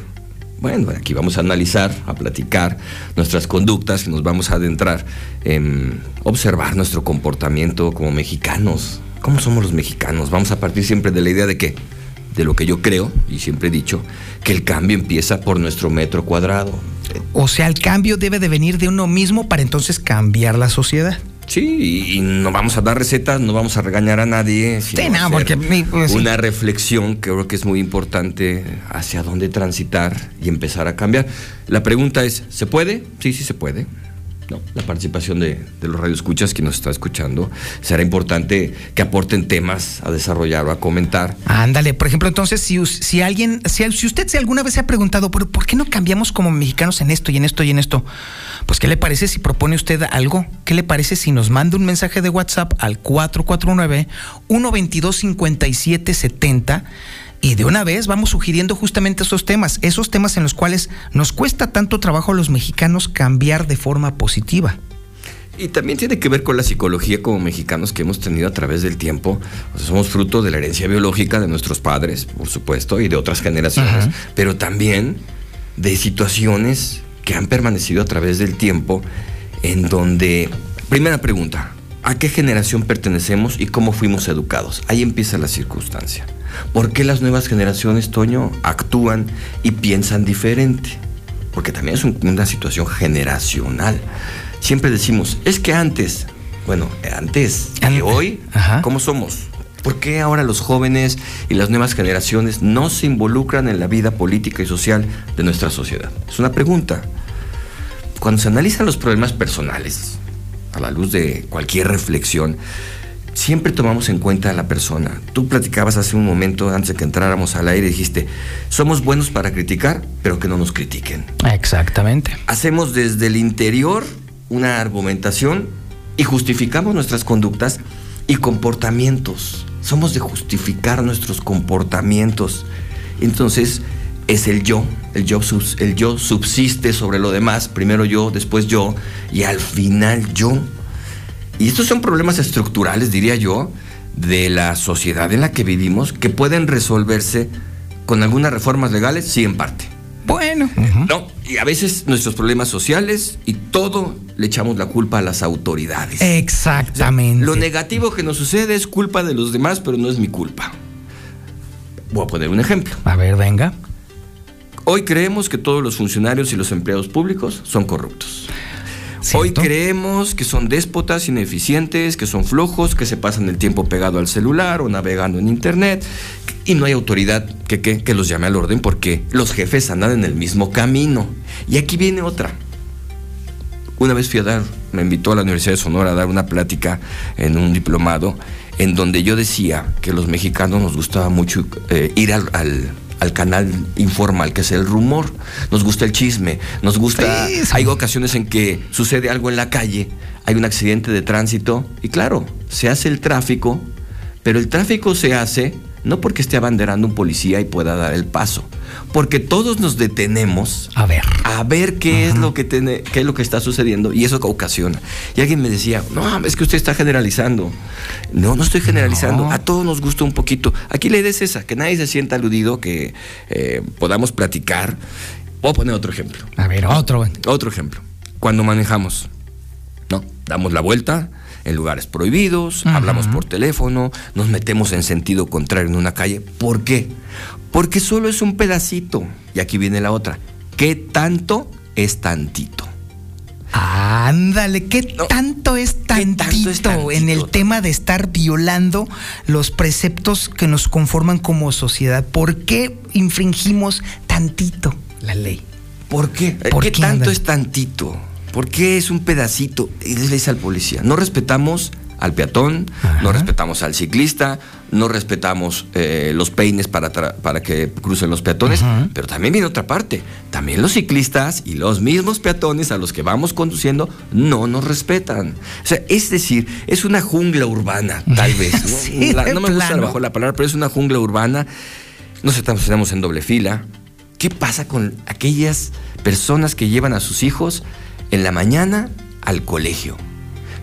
Bueno, aquí vamos a analizar, a platicar nuestras conductas y nos vamos a adentrar en observar nuestro comportamiento como mexicanos. ¿Cómo somos los mexicanos? Vamos a partir siempre de la idea de que, de lo que yo creo, y siempre he dicho, que el cambio empieza por nuestro metro cuadrado. O sea, el cambio debe de venir de uno mismo para entonces cambiar la sociedad. Sí, y, no vamos a dar recetas, no vamos a regañar a nadie. sino Sí, no, porque, pues, sí. una reflexión que creo que es muy importante hacia dónde transitar y empezar a cambiar. La pregunta es, ¿se puede? Sí, sí se puede. No, la participación de, de los radioescuchas que nos está escuchando será importante que aporten temas a desarrollar o a comentar. Ándale, por ejemplo, entonces, si, si alguien, si, si usted se alguna vez se ha preguntado, ¿pero por qué no cambiamos como mexicanos en esto y en esto y en esto? Pues, ¿qué le parece si propone usted algo? ¿Qué le parece si nos manda un mensaje de WhatsApp al 449-122-5770? Y de una vez vamos sugiriendo justamente esos temas, esos temas en los cuales nos cuesta tanto trabajo a los mexicanos cambiar de forma positiva. Y también tiene que ver con la psicología como mexicanos que hemos tenido a través del tiempo. O sea, somos fruto de la herencia biológica de nuestros padres, por supuesto, y de otras generaciones, pero también de situaciones que han permanecido a través del tiempo en donde, primera pregunta, ¿a qué generación pertenecemos y cómo fuimos educados? Ahí empieza la circunstancia. ¿Por qué las nuevas generaciones, Toño, actúan y piensan diferente? Porque también es un- una situación generacional. Siempre decimos, es que antes, bueno, antes y hoy, ¿cómo somos? ¿Por qué ahora los jóvenes y las nuevas generaciones no se involucran en la vida política y social de nuestra sociedad? Es una pregunta. Cuando se analizan los problemas personales, a la luz de cualquier reflexión, siempre tomamos en cuenta a la persona. Tú platicabas hace un momento, antes de que entráramos al aire, dijiste, somos buenos para criticar, pero que no nos critiquen. Exactamente. Hacemos desde el interior una argumentación y justificamos nuestras conductas y comportamientos. Somos de justificar nuestros comportamientos. Entonces es el yo, el yo, el yo subsiste sobre lo demás, primero yo, después yo y al final yo. Y estos son problemas estructurales, diría yo, de la sociedad en la que vivimos que pueden resolverse con algunas reformas legales, sí, en parte. Bueno. No, y a veces nuestros problemas sociales y todo le echamos la culpa a las autoridades. Exactamente. Lo negativo que nos sucede es culpa de los demás, pero no es mi culpa. Voy a poner un ejemplo. A ver, venga. Hoy creemos que todos los funcionarios y los empleados públicos son corruptos. Hoy creemos que son déspotas, ineficientes, que son flojos, que se pasan el tiempo pegado al celular o navegando en internet y no hay autoridad que, que- que los llame al orden porque los jefes andan en el mismo camino. Y aquí viene otra. Una vez fui a dar, me invitó a la Universidad de Sonora a dar una plática en un diplomado en donde yo decía que los mexicanos nos gustaba mucho eh, ir al, al- al canal informal, que es el rumor. Nos gusta el chisme, nos gusta... Hay ocasiones en que sucede algo en la calle, hay un accidente de tránsito y claro, se hace el tráfico, pero el tráfico se hace no porque esté abanderando un policía y pueda dar el paso, porque todos nos detenemos A ver. a ver qué es lo que tiene, qué es lo que está sucediendo y eso ocasiona. Y alguien me decía, no, es que usted está generalizando. No, no estoy generalizando. No. A todos nos gusta un poquito. Aquí la idea es esa, que nadie se sienta aludido, que eh, podamos platicar. Voy a poner otro ejemplo. A ver, otro. Otro ejemplo. Cuando manejamos, ¿no? Damos la vuelta en lugares prohibidos, hablamos por teléfono, nos metemos en sentido contrario en una calle. ¿Por qué? Porque solo es un pedacito. Y aquí viene la otra. ¿Qué tanto es tantito? Ándale, ¿qué tanto es tantito, en el tema de estar violando los preceptos que nos conforman como sociedad? ¿Por qué infringimos tantito la ley? ¿Por qué? ¿Por ¿Qué qué, tanto ándale? es tantito? ¿Por qué es un pedacito? Y le dice al policía, no respetamos al peatón, no respetamos al ciclista, no respetamos eh, los peines para, para que crucen los peatones, pero también viene otra parte. También los ciclistas y los mismos peatones a los que vamos conduciendo no nos respetan. O sea, es decir, es una jungla urbana, tal vez. ¿no? Sí, La- de no me gusta plano. mejor la palabra, pero es una jungla urbana. Nos estacionamos en doble fila. ¿Qué pasa con aquellas personas que llevan a sus hijos en la mañana al colegio?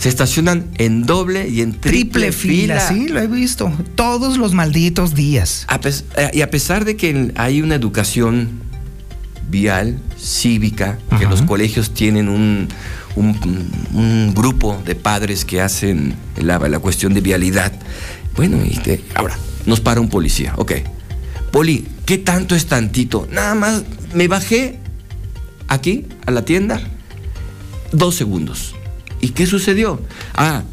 Se estacionan en doble y en triple, Triple fila, fila. sí, lo he visto. Todos los malditos días. A eh, y a pesar de que hay una educación vial, cívica, que los colegios tienen un, un- un grupo de padres que hacen la, la cuestión de vialidad. Bueno, y te- ahora, nos para un policía, ok. Poli, ¿qué tanto es tantito? Nada más me bajé aquí, a la tienda, dos segundos. ¿Y qué sucedió? Ah,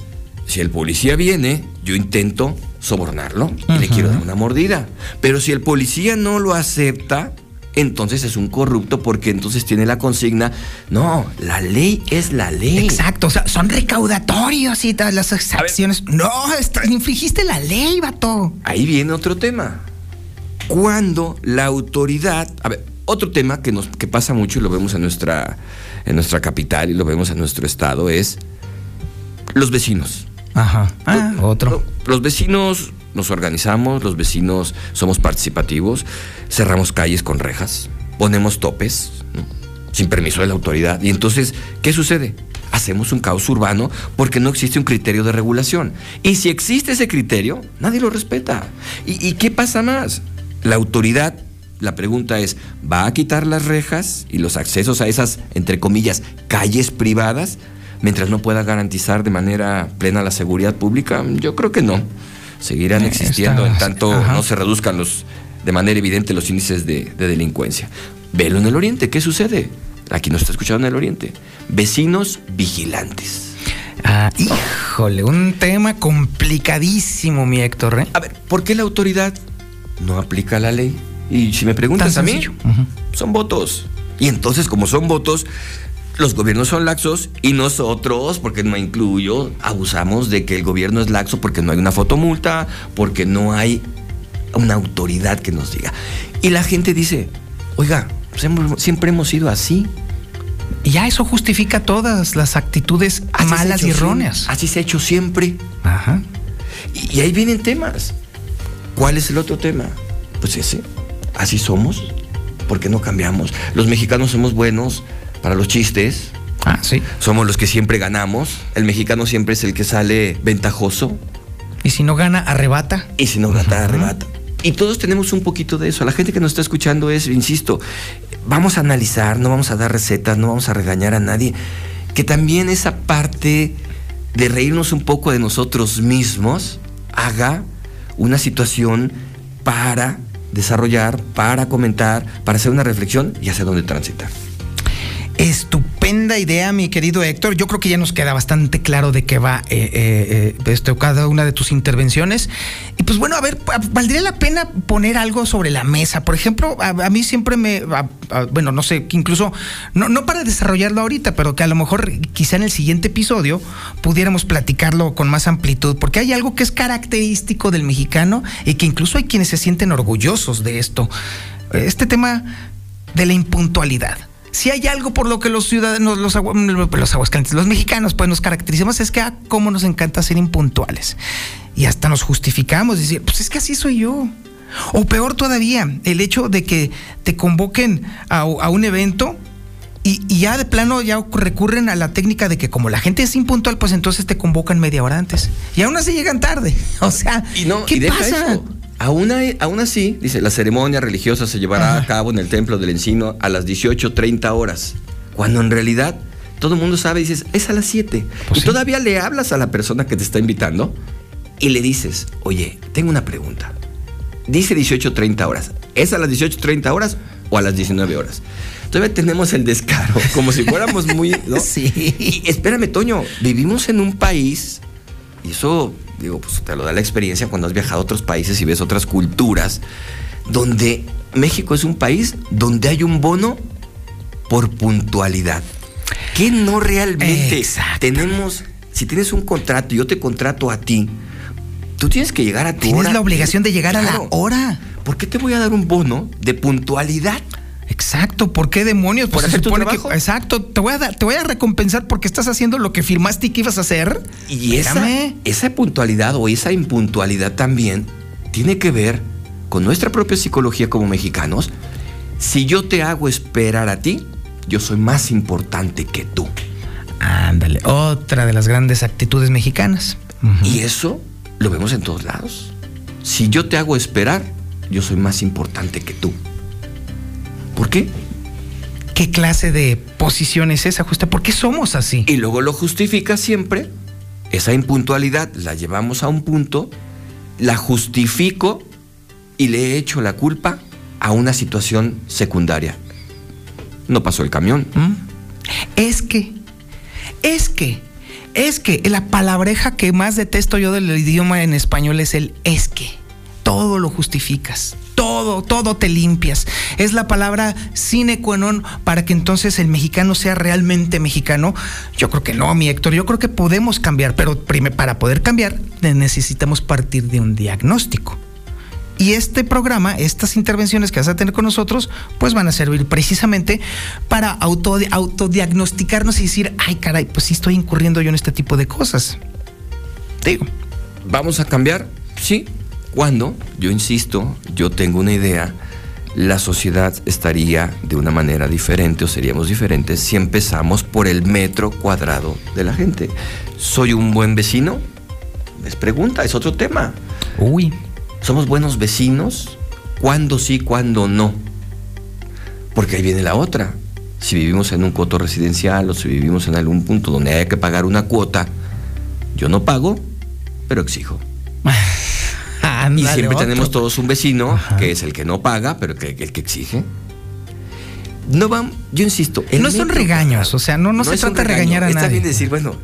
si el policía viene, yo intento sobornarlo y le quiero dar una mordida. Pero si el policía no lo acepta, entonces es un corrupto porque entonces tiene la consigna, no, la ley es la ley. Exacto, o sea, son recaudatorios y todas las acciones. No, infringiste la ley, vato. Ahí viene otro tema. Cuando la autoridad, a ver, otro tema que nos que pasa mucho y lo vemos en nuestra en nuestra capital y lo vemos en nuestro estado es los vecinos. Ajá. Ah, otro. Los vecinos nos organizamos, los vecinos somos participativos, cerramos calles con rejas, ponemos topes, ¿no? sin permiso de la autoridad. Y entonces, ¿qué sucede? Hacemos un caos urbano porque no existe un criterio de regulación. Y si existe ese criterio, nadie lo respeta. ¿Y, y qué pasa más? La autoridad, la pregunta es, ¿va a quitar las rejas y los accesos a esas, entre comillas, calles privadas? mientras no pueda garantizar de manera plena la seguridad pública, yo creo que no. Seguirán Eh, existiendo en tanto ajá. no se reduzcan los, de manera evidente los índices de, de delincuencia. Velo en el oriente, ¿qué sucede? Aquí nos está escuchando en el oriente. Vecinos vigilantes. Ah, híjole, un tema complicadísimo, mi Héctor. ¿eh? A ver, ¿por qué la autoridad no aplica la ley? Y si me preguntas a mí, son votos. Y entonces, como son votos, los gobiernos son laxos y nosotros, porque no incluyo, abusamos de que el gobierno es laxo porque no hay una fotomulta, porque no hay una autoridad que nos diga. Y la gente dice, oiga, siempre, siempre hemos sido así. Y ya eso justifica todas las actitudes Así malas y erróneas. Así se ha hecho siempre. Ajá. Y, y ahí vienen temas. ¿Cuál es el otro tema? Pues ese. Así somos. ¿Por qué no cambiamos? Los mexicanos somos buenos para los chistes. Ah, sí. Somos los que siempre ganamos. El mexicano siempre es el que sale ventajoso. Y si no gana, arrebata. Y si no gana, arrebata. Y todos tenemos un poquito de eso. La gente que nos está escuchando es, insisto, vamos a analizar, no vamos a dar recetas, no vamos a regañar a nadie. Que también esa parte de reírnos un poco de nosotros mismos haga una situación para desarrollar, para comentar, para hacer una reflexión y hacia dónde transitar. Estupenda idea, mi querido Héctor. Yo creo que ya nos queda bastante claro de qué va eh, eh, eh, cada una de tus intervenciones. Y pues bueno, a ver, valdría la pena poner algo sobre la mesa. Por ejemplo, a, mí siempre me, bueno, no sé, incluso, no, no para desarrollarlo ahorita, pero que a lo mejor quizá en el siguiente episodio pudiéramos platicarlo con más amplitud, porque hay algo que es característico del mexicano y que incluso hay quienes se sienten orgullosos de esto. Este tema de la impuntualidad. Si hay algo por lo que los ciudadanos, los, los aguascalientes, los mexicanos, pues nos caracterizamos es que, ah, cómo nos encanta ser impuntuales. Y hasta nos justificamos, decir, pues es que así soy yo. O peor todavía, el hecho de que te convoquen a, un evento y, ya de plano ya recurren a la técnica de que como la gente es impuntual, pues entonces te convocan media hora antes. Y aún así llegan tarde. O sea, ¿qué pasa? Aún, aún, así, dice, la ceremonia religiosa se llevará a cabo en el Templo del Encino a las 18.30 horas, cuando en realidad todo el mundo sabe, dices, es a las 7. Pues y todavía le hablas a la persona que te está invitando y le dices, oye, tengo una pregunta. Dice 18.30 horas, ¿es a las 18.30 horas o a las 19 horas? Todavía tenemos el descaro, como si fuéramos muy... Sí. Y espérame, Toño, vivimos en un país, y eso digo, pues te lo da la experiencia cuando has viajado a otros países y ves otras culturas, donde México es un país donde hay un bono por puntualidad. Que no realmente tenemos, si tienes un contrato, yo te contrato a ti, tú tienes que llegar a tu Tienes la obligación de llegar a la hora. ¿Por qué te voy a dar un bono de puntualidad? Exacto, ¿por qué demonios? Por hacer tu trabajo. exacto, te voy, a te voy a recompensar porque estás haciendo lo que firmaste que ibas a hacer. Y esa, esa puntualidad o esa impuntualidad también tiene que ver con nuestra propia psicología como mexicanos. Si yo te hago esperar a ti, yo soy más importante que tú. Ándale, otra de las grandes actitudes mexicanas. Y eso lo vemos en todos lados. Si yo te hago esperar, yo soy más importante que tú. ¿Por qué? ¿Qué clase de posición es esa, justa? ¿Por qué somos así? Y luego lo justifica siempre. Esa impuntualidad la llevamos a un punto, la justifico y le he hecho la culpa a una situación secundaria. No pasó el camión. ¿Mm? Es que, es que, es que la palabreja que más detesto yo del idioma en español es el es que. Todo lo justificas todo, todo te limpias. Es la palabra sine qua non para que entonces el mexicano sea realmente mexicano. Yo creo que no, mi Héctor, yo creo que podemos cambiar, pero para poder cambiar necesitamos partir de un diagnóstico. Y este programa, estas intervenciones que vas a tener con nosotros, pues van a servir precisamente para auto, autodiagnosticarnos y decir, ay caray, pues sí estoy incurriendo yo en este tipo de cosas. Digo. ¿Vamos a cambiar? Sí, cuando, yo insisto, yo tengo una idea, la sociedad estaría de una manera diferente o seríamos diferentes si empezamos por el metro cuadrado de la gente. ¿Soy un buen vecino? Es pregunta, es otro tema. Uy. ¿Somos buenos vecinos? ¿Cuándo sí, cuándo no? Porque ahí viene la otra. Si vivimos en un coto residencial o si vivimos en algún punto donde haya que pagar una cuota, yo no pago, pero exijo. Y siempre tenemos todos un vecino que es el que no paga, pero que, el que exige. No van, yo insisto. No son regaños, o sea, no, no, se trata de regañar a nadie. Está bien decir, bueno,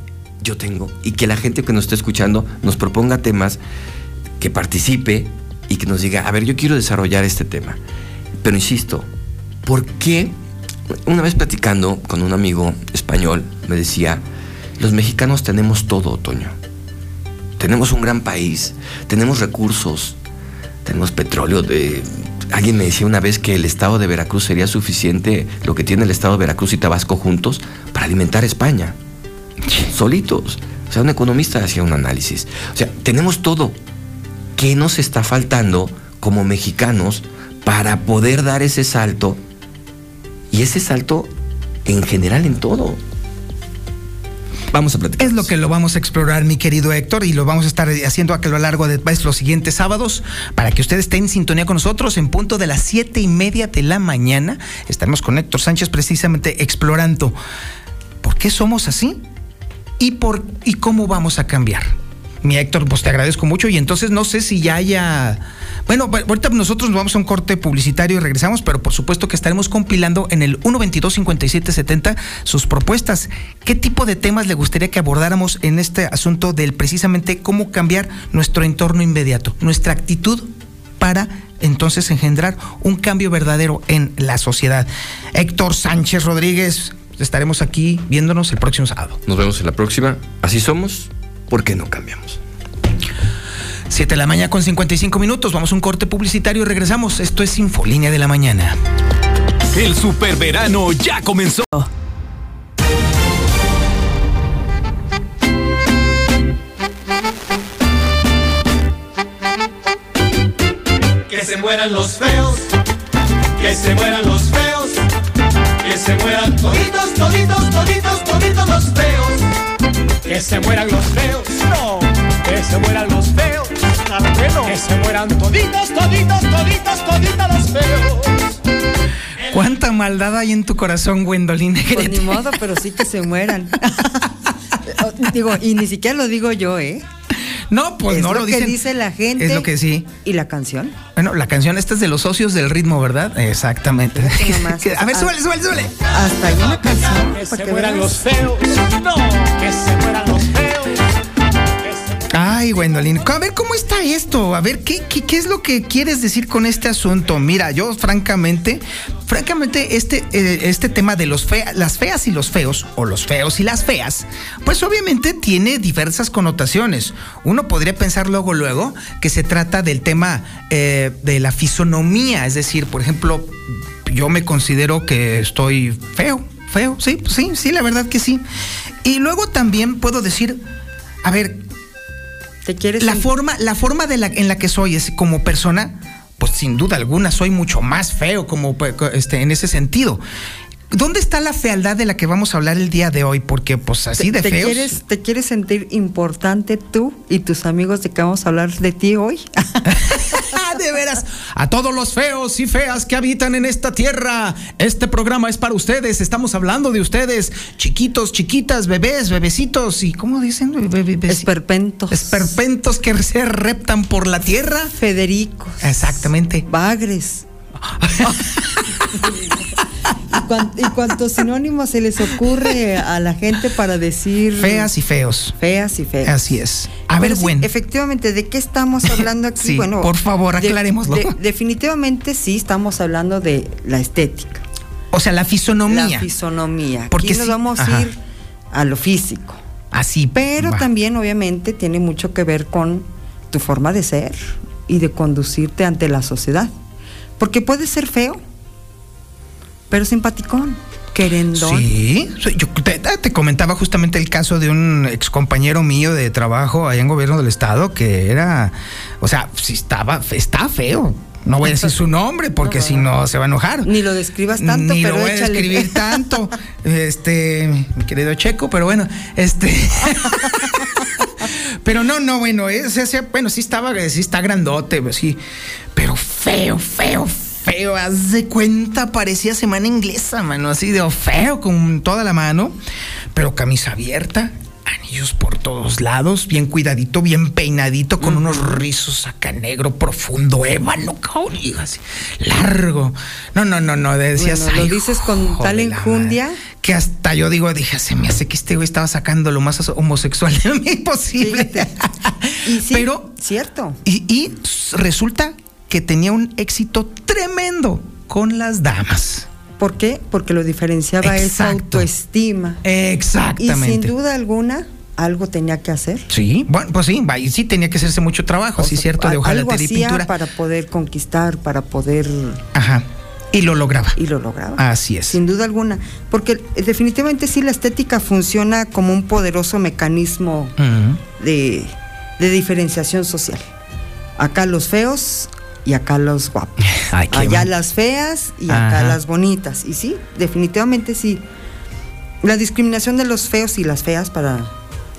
yo tengo, y que la gente que nos esté escuchando nos proponga temas, que participe y que nos diga, a ver, yo quiero desarrollar este tema. Pero insisto, ¿por qué? Una vez platicando con un amigo español, me decía, los mexicanos tenemos todo, otoño. Tenemos un gran país, tenemos recursos, tenemos petróleo. De... Alguien me decía una vez que el estado de Veracruz sería suficiente, lo que tiene el estado de Veracruz y Tabasco juntos, para alimentar España. Solitos. O sea, un economista hacía un análisis. O sea, tenemos todo. ¿Qué nos está faltando como mexicanos para poder dar ese salto? Y ese salto en general en todo. Vamos a platicar. Es lo que lo vamos a explorar, mi querido Héctor, y lo vamos a estar haciendo a lo largo de los siguientes sábados para que usted esté en sintonía con nosotros en punto de las siete y media de la mañana. Estaremos con Héctor Sánchez precisamente explorando por qué somos así y, por, y cómo vamos a cambiar. Mi Héctor, pues te agradezco mucho y entonces no sé si ya haya Bueno, bu- ahorita nosotros nos vamos a un corte publicitario y regresamos, pero por supuesto que estaremos compilando en el 122-5770 sus propuestas. ¿Qué tipo de temas le gustaría que abordáramos en este asunto del precisamente cómo cambiar nuestro entorno inmediato, nuestra actitud para entonces engendrar un cambio verdadero en la sociedad? Héctor Sánchez Rodríguez, estaremos aquí viéndonos el próximo sábado. Nos vemos en la próxima. Así somos, ¿por qué no cambiamos? 7 de la mañana con 55 minutos. Vamos a un corte publicitario y regresamos. Esto es Infolínea de la Mañana. El superverano ya comenzó. Que se mueran los feos, que se mueran los feos, que se mueran toditos, toditos, toditos, toditos los feos. Que se mueran los feos, no, que se mueran los feos, claro que no. Que se mueran toditos, toditos, toditos, toditos los feos. ¿Cuánta maldad hay en tu corazón, Gwendolyn? Pues ni modo, pero sí que se mueran. digo, y ni siquiera lo digo yo, ¿eh? No, pues es no lo, lo que dice la gente. Es lo que sí. ¿Y la canción? Bueno, la canción esta es de los socios del ritmo, ¿verdad? Exactamente. nomás. A ver, súbele, súbele, súbele. Hasta hay una canción. Que se mueran los feos, no, que se mueran los feos. Ay, Gwendolyn. A ver, ¿cómo está esto? A ver, ¿qué, qué, qué es lo que quieres decir con este asunto? Mira, yo francamente, francamente, este, eh, este tema de los las feas y los feos, o los feos y las feas, pues obviamente tiene diversas connotaciones. Uno podría pensar luego, luego, que se trata del tema eh, de la fisonomía, es decir, por ejemplo, yo me considero que estoy feo, feo, sí, sí, sí, la verdad que sí. Y luego también puedo decir, a ver, ¿Te quieres la forma, la forma de la, en la que soy es como persona, pues sin duda alguna soy mucho más feo como este, en ese sentido. ¿Dónde está la fealdad de la que vamos a hablar el día de hoy? Porque pues así de ¿Te, feos. quieres, ¿Te quieres sentir importante tú y tus amigos de que vamos a hablar de ti hoy? De veras. A todos los feos y feas que habitan en esta tierra, este programa es para ustedes. Estamos hablando de ustedes, chiquitos, chiquitas, bebés, bebecitos y ¿cómo dicen? Esperpentos. Esperpentos que se reptan por la tierra. Federicos. Exactamente. Bagres. ¿Y, cuántos sinónimos se les ocurre a la gente para decir Feas y feos. feas y feas? Así es. A ver, sí, bueno. Efectivamente, ¿de qué estamos hablando aquí? Sí, bueno, por favor, de- aclarémoslo. de- definitivamente sí estamos hablando de la estética. O sea, la fisonomía. La fisonomía. Porque Aquí nos sí, vamos ajá. a ir a lo físico. Así. Pero va. también, obviamente, tiene mucho que ver con tu forma de ser y de conducirte ante la sociedad. Porque puedes ser feo, pero simpaticón, querendón. Sí, yo te, te comentaba justamente el caso de un ex compañero mío de trabajo allá en gobierno del estado que era, o sea, sí estaba, está feo. No voy a decir su nombre porque si no se va a enojar. Ni lo describas tanto, Ni pero lo voy a describir tanto, este, mi querido Checo, pero bueno, este. pero no, no, bueno, es, sea, bueno, sí estaba, sí está grandote, sí, pero feo, feo, feo, haz de cuenta, parecía semana inglesa, mano, así de feo, con toda la mano, pero camisa abierta. Anillos por todos lados, bien cuidadito, bien peinadito, con unos rizos acá negro, profundo, ébano, cabrón, y así, largo. No, no, no, no, decías. Bueno, lo "Ay, dices con tal enjundia. madre", Que hasta yo digo, dije, se me hace que este güey estaba sacando lo más homosexual de mí posible. Y sí, Pero, cierto. y, y resulta que tenía un éxito tremendo con las damas. ¿Por qué? Porque lo diferenciaba esa autoestima. Y Exactamente. sin duda alguna, algo tenía que hacer. Sí, bueno, pues sí, y sí tenía que hacerse mucho trabajo, sí, cierto, de hojalatería y pintura. para poder conquistar, para poder... Ajá. Y lo lograba. Y lo lograba. Así es. Sin duda alguna. Porque eh, definitivamente sí la estética funciona como un poderoso mecanismo de, de diferenciación social. Acá los feos y acá los guapos. Ay, Allá las feas y acá Ajá. las bonitas. Y sí, definitivamente sí. La discriminación de los feos y las feas para,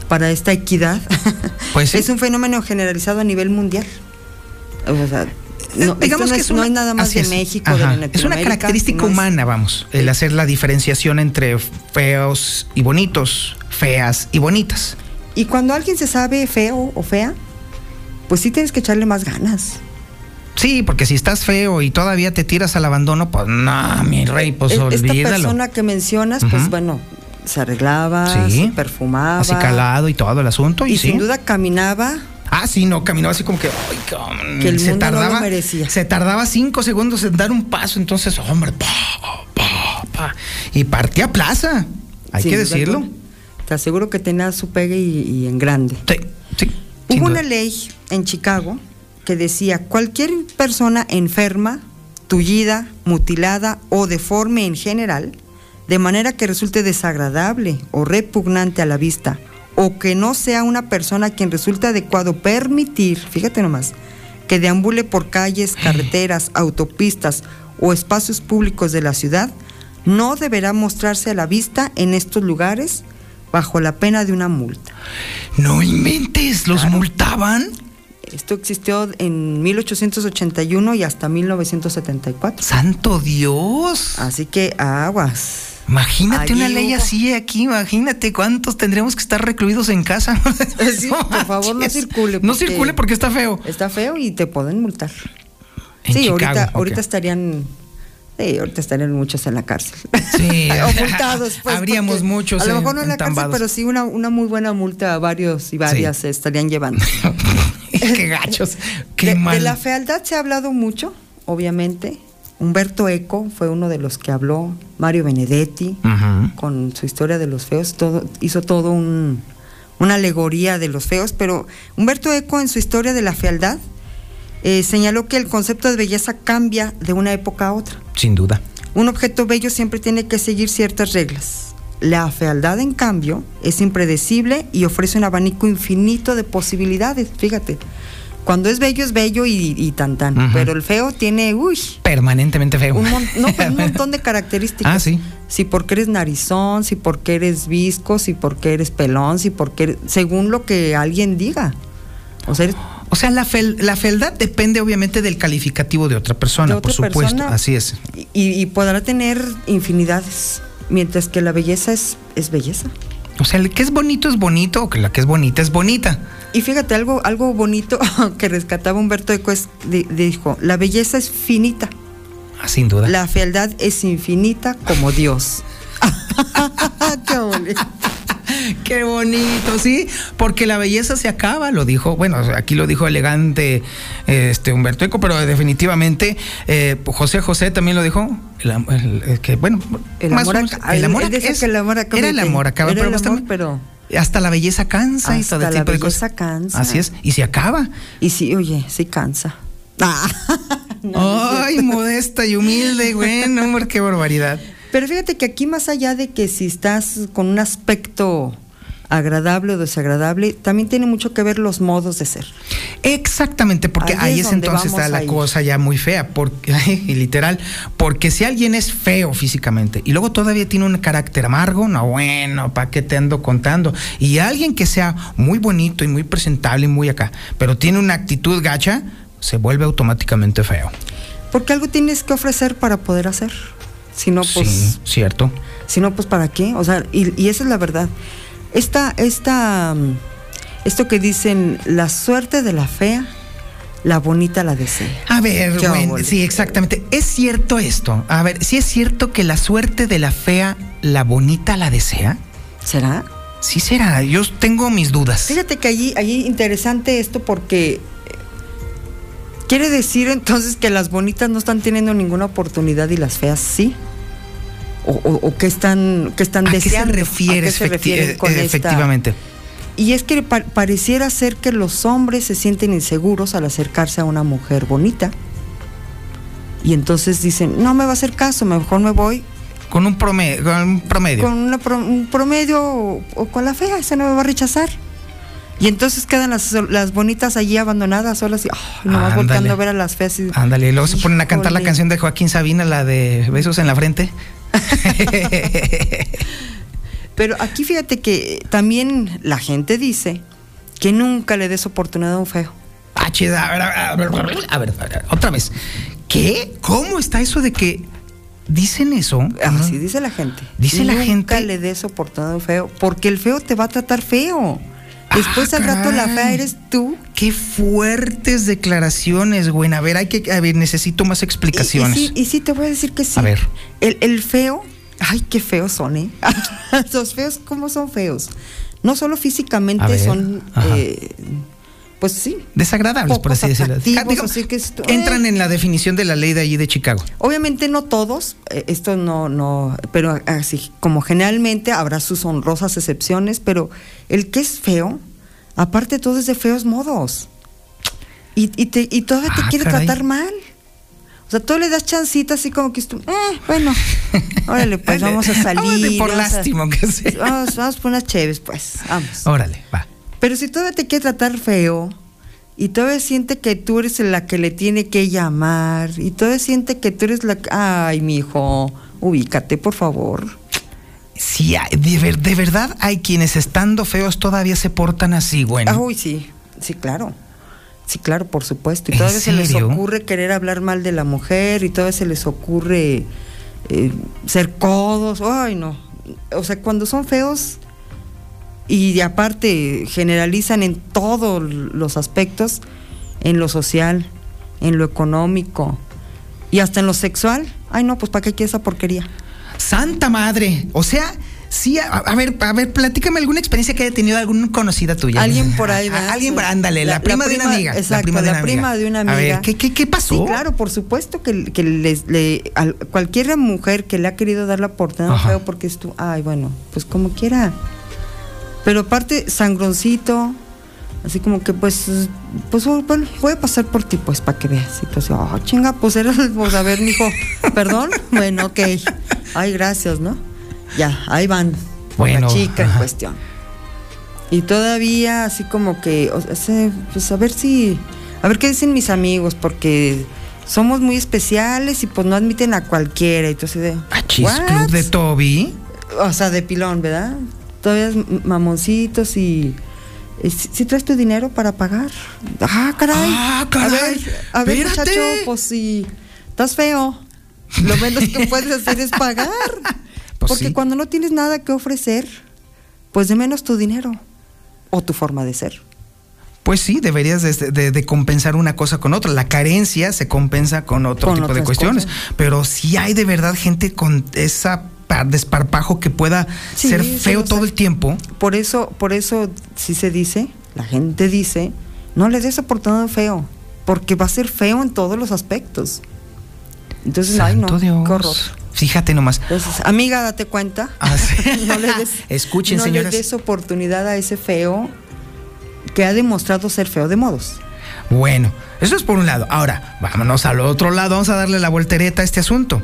para esta equidad Pues sí. es un fenómeno generalizado a nivel mundial. O sea, no, Eh, Digamos no que es, es una- no es nada más de es. México, de Es una característica es- humana, vamos, el hacer la diferenciación entre feos y bonitos, feas y bonitas. Y cuando alguien se sabe feo o fea, pues sí tienes que echarle más ganas. Sí, porque si estás feo y todavía te tiras al abandono, pues no, mi rey, pues E- Esta olvídalo. persona que mencionas, pues bueno, se arreglaba, Sí. se perfumaba. Así calado y todo el asunto. Y, Y sí. sin duda caminaba. Ah, sí, no, caminaba así como que, ay, Que el se mundo no lo tardaba, merecía. se tardaba cinco segundos en dar un paso, entonces, hombre, pa, pa, pa, y partía plaza, hay sin que decirlo. Te aseguro que tenía su pegue y, y en grande. Sí, sí. Hubo una ley en Chicago que decía cualquier persona enferma, tullida, mutilada o deforme en general, de manera que resulte desagradable o repugnante a la vista, o que no sea una persona a quien resulte adecuado permitir, fíjate nomás, que deambule por calles, carreteras, autopistas o espacios públicos de la ciudad, no deberá mostrarse a la vista en estos lugares bajo la pena de una multa. No inventes, los multaban. Esto existió en 1881 y hasta 1974. Santo Dios. Así que aguas. Imagínate Allí una ley hubo- así aquí, imagínate cuántos tendríamos que estar recluidos en casa. Sí, por favor, no circule. No circule porque está feo. Está feo y te pueden multar. En sí, Chicago, ahorita, ahorita estarían. Sí, ahorita estarían muchos en la cárcel. Sí, o multados. Pues, Habríamos muchos A lo mejor no en la cárcel, pero sí una, una muy buena multa a varios y varias se estarían llevando. Qué gachos. Qué de, de mal. la fealdad se ha hablado mucho, obviamente. Humberto Eco fue uno de los que habló, Mario Benedetti, Ujú. con su historia de los feos, todo, hizo todo un, una alegoría de los feos, pero Humberto Eco en su historia de la fealdad eh, señaló que el concepto de belleza cambia de una época a otra. Sin duda. Un objeto bello siempre tiene que seguir ciertas reglas. La fealdad, en cambio, es impredecible y ofrece un abanico infinito de posibilidades, fíjate. Cuando es bello, es bello y, y tan tan. Pero el feo tiene, uy, Permanentemente feo. un, mon- no, pero un montón de características. Ah, sí. Si porque eres narizón, si porque eres visco, si porque eres pelón, si porque eres- según lo que alguien diga. O sea, eres- O sea, la, fel- la fealdad depende obviamente del calificativo de otra persona, De otra por supuesto. persona. Así es. y, y podrá tener infinidades, mientras que la belleza es, es belleza. O sea, el que es bonito es bonito, o que la que es bonita es bonita. Y fíjate, algo, algo bonito que rescataba Humberto Eco es, di- dijo, la belleza es finita, Ah, sin duda. la fealdad es infinita como Dios. Qué bonito. Qué bonito, sí, porque la belleza se acaba, lo dijo, bueno, aquí lo dijo elegante este Humberto Eco, pero definitivamente eh, José José también lo dijo, el, am- el- el que bueno, El más amor, acaba- el amor es- que el amor acaba era el amor acaba, pero, pues amor, pero hasta la belleza cansa y todo la tipo de belleza cosas. cansa. Así es, y se acaba. Y sí, oye, sí cansa. Ah. Ay, modesta y humilde, bueno, hombre, qué barbaridad. Pero fíjate que aquí más allá de que si estás con un aspecto agradable o desagradable, también tiene mucho que ver los modos de ser. Exactamente, porque Ahí ahí, es entonces está la cosa ya muy fea, porque, y literal, porque si alguien es feo físicamente y luego todavía tiene un carácter amargo, no, bueno, ¿para qué te ando contando? Y alguien que sea muy bonito y muy presentable y muy acá, pero tiene una actitud gacha, se vuelve automáticamente feo. Porque algo tienes que ofrecer para poder hacer. Si no, pues, sí, cierto. si no, pues ¿para qué? O sea, y, y esa es la verdad. Esta, esta, esto que dicen, la suerte de la fea, la bonita la desea. A ver, sí, exactamente. ¿Es cierto esto? A ver, ¿sí es cierto que la suerte de la fea, la bonita la desea? ¿Será? Sí será, yo tengo mis dudas. Fíjate que allí, allí interesante esto porque eh, quiere decir entonces que las bonitas no están teniendo ninguna oportunidad y las feas sí. O, o- o que están, que están ¿A qué se refiere ¿A qué se efecti- refieren eh, esta- efectivamente? Y es que pa- pareciera ser que los hombres se sienten inseguros al acercarse a una mujer bonita. Y entonces dicen, no me va a hacer caso, mejor me voy Con un promedio. Con un promedio. con una pro- un promedio o, o con la fea, esa no me va a rechazar. Y entonces quedan las, las bonitas allí abandonadas, solas y ay, nomás volteando a ver a las feas. Y, Ándale, y luego se ponen a cantar la canción de Joaquín Sabina, la de Besos en la frente. Pero aquí fíjate que también la gente dice que nunca le des oportunidad a un feo. Ah, chida, a ver, a ver, a ver, a ver, otra vez. ¿Qué? ¿Cómo está eso de que dicen eso? Así dice la gente. Dice la Nunca gente- le des oportunidad a un feo, porque el feo te va a tratar feo. Después al rato la fea eres tú. Qué fuertes declaraciones, güey. A ver, hay que, a ver, necesito más explicaciones. Y, y sí, y sí, te voy a decir que sí. A ver. El, el feo, ay, qué feos son, ¿eh? Los feos, ¿cómo son feos? No solo físicamente son, eh, pues sí. Desagradables, por así decirlo. así que es- Entran en la definición de la ley de allí de Chicago. Obviamente no todos, eh, esto no, no, pero así como generalmente habrá sus honrosas excepciones, pero el que es feo, aparte todo es de feos modos. Y, y, te, y todavía te Ah, quiere caray. tratar mal. O sea, tú le das chancita así como que tú, eh, bueno, órale, pues vamos a salir. Órale, por lástima, aunque sea. Vamos, vamos por unas chéves, pues, vamos. Órale, va. Pero si todavía te quiere tratar feo y todavía siente que tú eres la que le tiene que llamar y todavía siente que tú eres la que... Ay, mi hijo, ubícate, por favor. Sí, hay- de, ver- de verdad hay quienes estando feos todavía se portan así, bueno. Ah, uy, sí, sí, claro. Sí, claro, por supuesto. Y ¿En todavía se les ocurre querer hablar mal de la mujer y todavía se les ocurre eh, ser codos. Ay, no. O sea, cuando son feos y aparte generalizan en todos los aspectos, en lo social, en lo económico y hasta en lo sexual. Ay, no, pues ¿para qué quieres esa porquería? Santa madre. O sea, sí, a, a ver, a ver, platícame alguna experiencia que haya tenido alguna conocida tuya. Alguien por ahí, A- ¿verdad? Alguien ándale, la, La- prima, la de una amiga. exacto, la prima de la una prima amiga. de una A ver, amiga. ¿qué, qué, qué pasó? Sí, claro, por supuesto que, que les, le, a cualquier mujer que le ha querido dar la oportunidad feo porque es tú, ay, bueno, pues como quiera. Pero aparte, sangroncito, así como que pues, pues oh, bueno, voy a pasar por ti, pues, para que veas. Y pues, oh, chinga, pues era, pues a ver, mijo, perdón, bueno, ok. Ay, gracias, ¿no? Ya, ahí van. Bueno, la chica en cuestión. Y todavía así como que, o sea, se- pues a ver si, a ver qué dicen mis amigos, porque somos muy especiales y pues no admiten a cualquiera. Entonces de, "What?". Club de Toby. O sea, de pilón, ¿verdad? Todavía mamoncitos y... Si, si traes tu dinero para pagar. Ah, caray. Ah, caray. A ver, a ver Espérate. muchacho, pues si estás feo, lo menos que puedes hacer es pagar. Pues Porque sí. cuando no tienes nada que ofrecer, pues de menos tu dinero o tu forma de ser. Pues sí, deberías de, de- de compensar una cosa con otra. La carencia se compensa con otro Con tipo de cuestiones. cosas. Pero sí hay de verdad gente con esa desparpajo que pueda Sí, ser feo todo el tiempo. Por eso, por eso sí se dice, la gente dice, no le des oportunidad feo, porque va a ser feo en todos los aspectos. Entonces, ay no, Santo Dios. qué horror. Fíjate nomás. Entonces, amiga, date cuenta. no le des, Escuchen, no señoras. le des oportunidad a ese feo que ha demostrado ser feo de modos. Bueno, eso es por un lado. Ahora, vámonos al otro lado. Vamos a darle la voltereta a este asunto.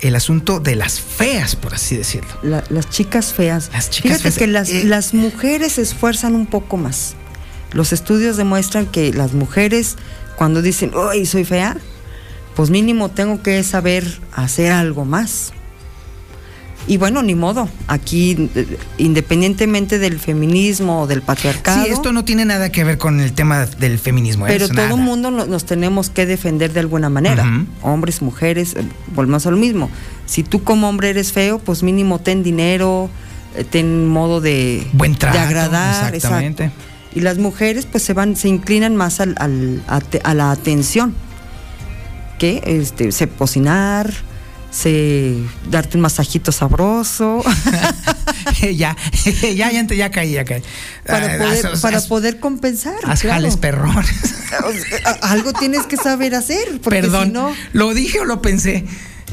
El asunto de las feas, por así decirlo. La- las chicas feas. Las chicas Fíjate feas, que las, eh. las mujeres se esfuerzan un poco más. Los estudios demuestran que las mujeres, cuando dicen, uy, soy fea, pues mínimo tengo que saber hacer algo más. Y bueno, ni modo. Aquí, eh, independientemente del feminismo o del patriarcado, Sí, esto no tiene nada que ver con el tema del feminismo. ¿eh? pero todo el mundo no- nos tenemos que defender de alguna manera. Hombres, mujeres, eh, volvemos a lo mismo. Si tú como hombre eres feo, pues mínimo ten dinero, ten modo de, Buen trato, de agradar. exactamente. exacto. Y las mujeres pues se van, se inclinan más al, al- a, te- a la atención. Que este, sé cocinar, sé darte un masajito sabroso. ya, ya, ya, ya caí, ya caí. para Ah, poder, para compensar. haz claro. jales perrones. Algo tienes que saber hacer, porque Perdón, si no, ¿lo dije o lo pensé?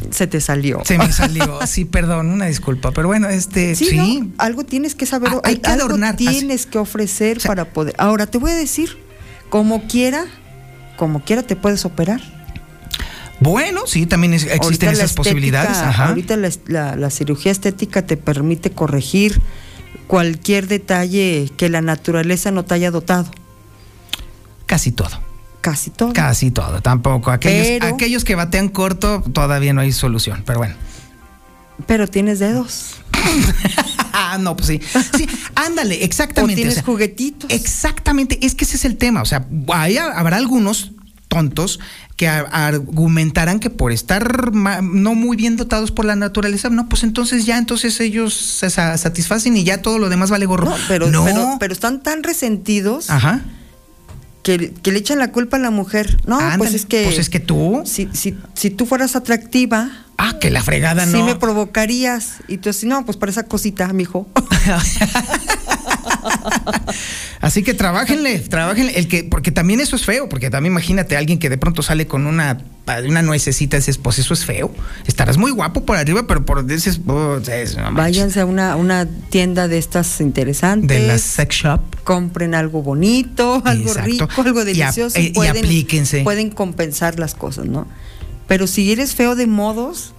se te salió. Se me salió. Sí, perdón, una disculpa. Pero bueno, este, sí. Sí, ¿no? algo tienes que saber, Ah, hay que algo adornar, así. tienes que ofrecer para poder. Ahora te voy a decir, como quiera, como quiera te puedes operar. Bueno, sí, también es- existen esas posibilidades. Ajá. Ahorita la, la- la cirugía estética te permite corregir cualquier detalle que la naturaleza no te haya dotado. Casi todo. Casi todo. Casi todo. Tampoco. Aquellos, Pero- aquellos que batean corto, todavía no hay solución. Pero bueno. Pero tienes dedos. Ah, no, pues sí. Sí, ándale, O exactamente. tienes o sea, juguetitos. Exactamente, es que ese es el tema. O sea, hay- habrá algunos tontos que argumentarán que por estar no muy bien dotados por la naturaleza, no, pues entonces ya, entonces ellos se sa- satisfacen y ya todo lo demás vale gorro. No, pero, No. pero, pero están tan resentidos Ajá. que, que le echan la culpa a la mujer. No, pues es que. pues es que tú. Si, si, si tú fueras atractiva. Ah, que la fregada Sí no. me provocarías. Y tú así, no, pues para esa cosita, mijo. Así que trabajenle, trabajenle, el que, porque también eso es feo, porque también imagínate a alguien que de pronto sale con una, una nuececita, dices, pues eso es feo. Estarás muy guapo por arriba, pero por dices, es- no. Váyanse a una, una tienda de estas interesantes. de la sex shop. compren algo bonito, algo Exacto. rico, algo delicioso eh, y, y pueden, aplíquense. pueden compensar las cosas, ¿no? Pero si eres feo de modos,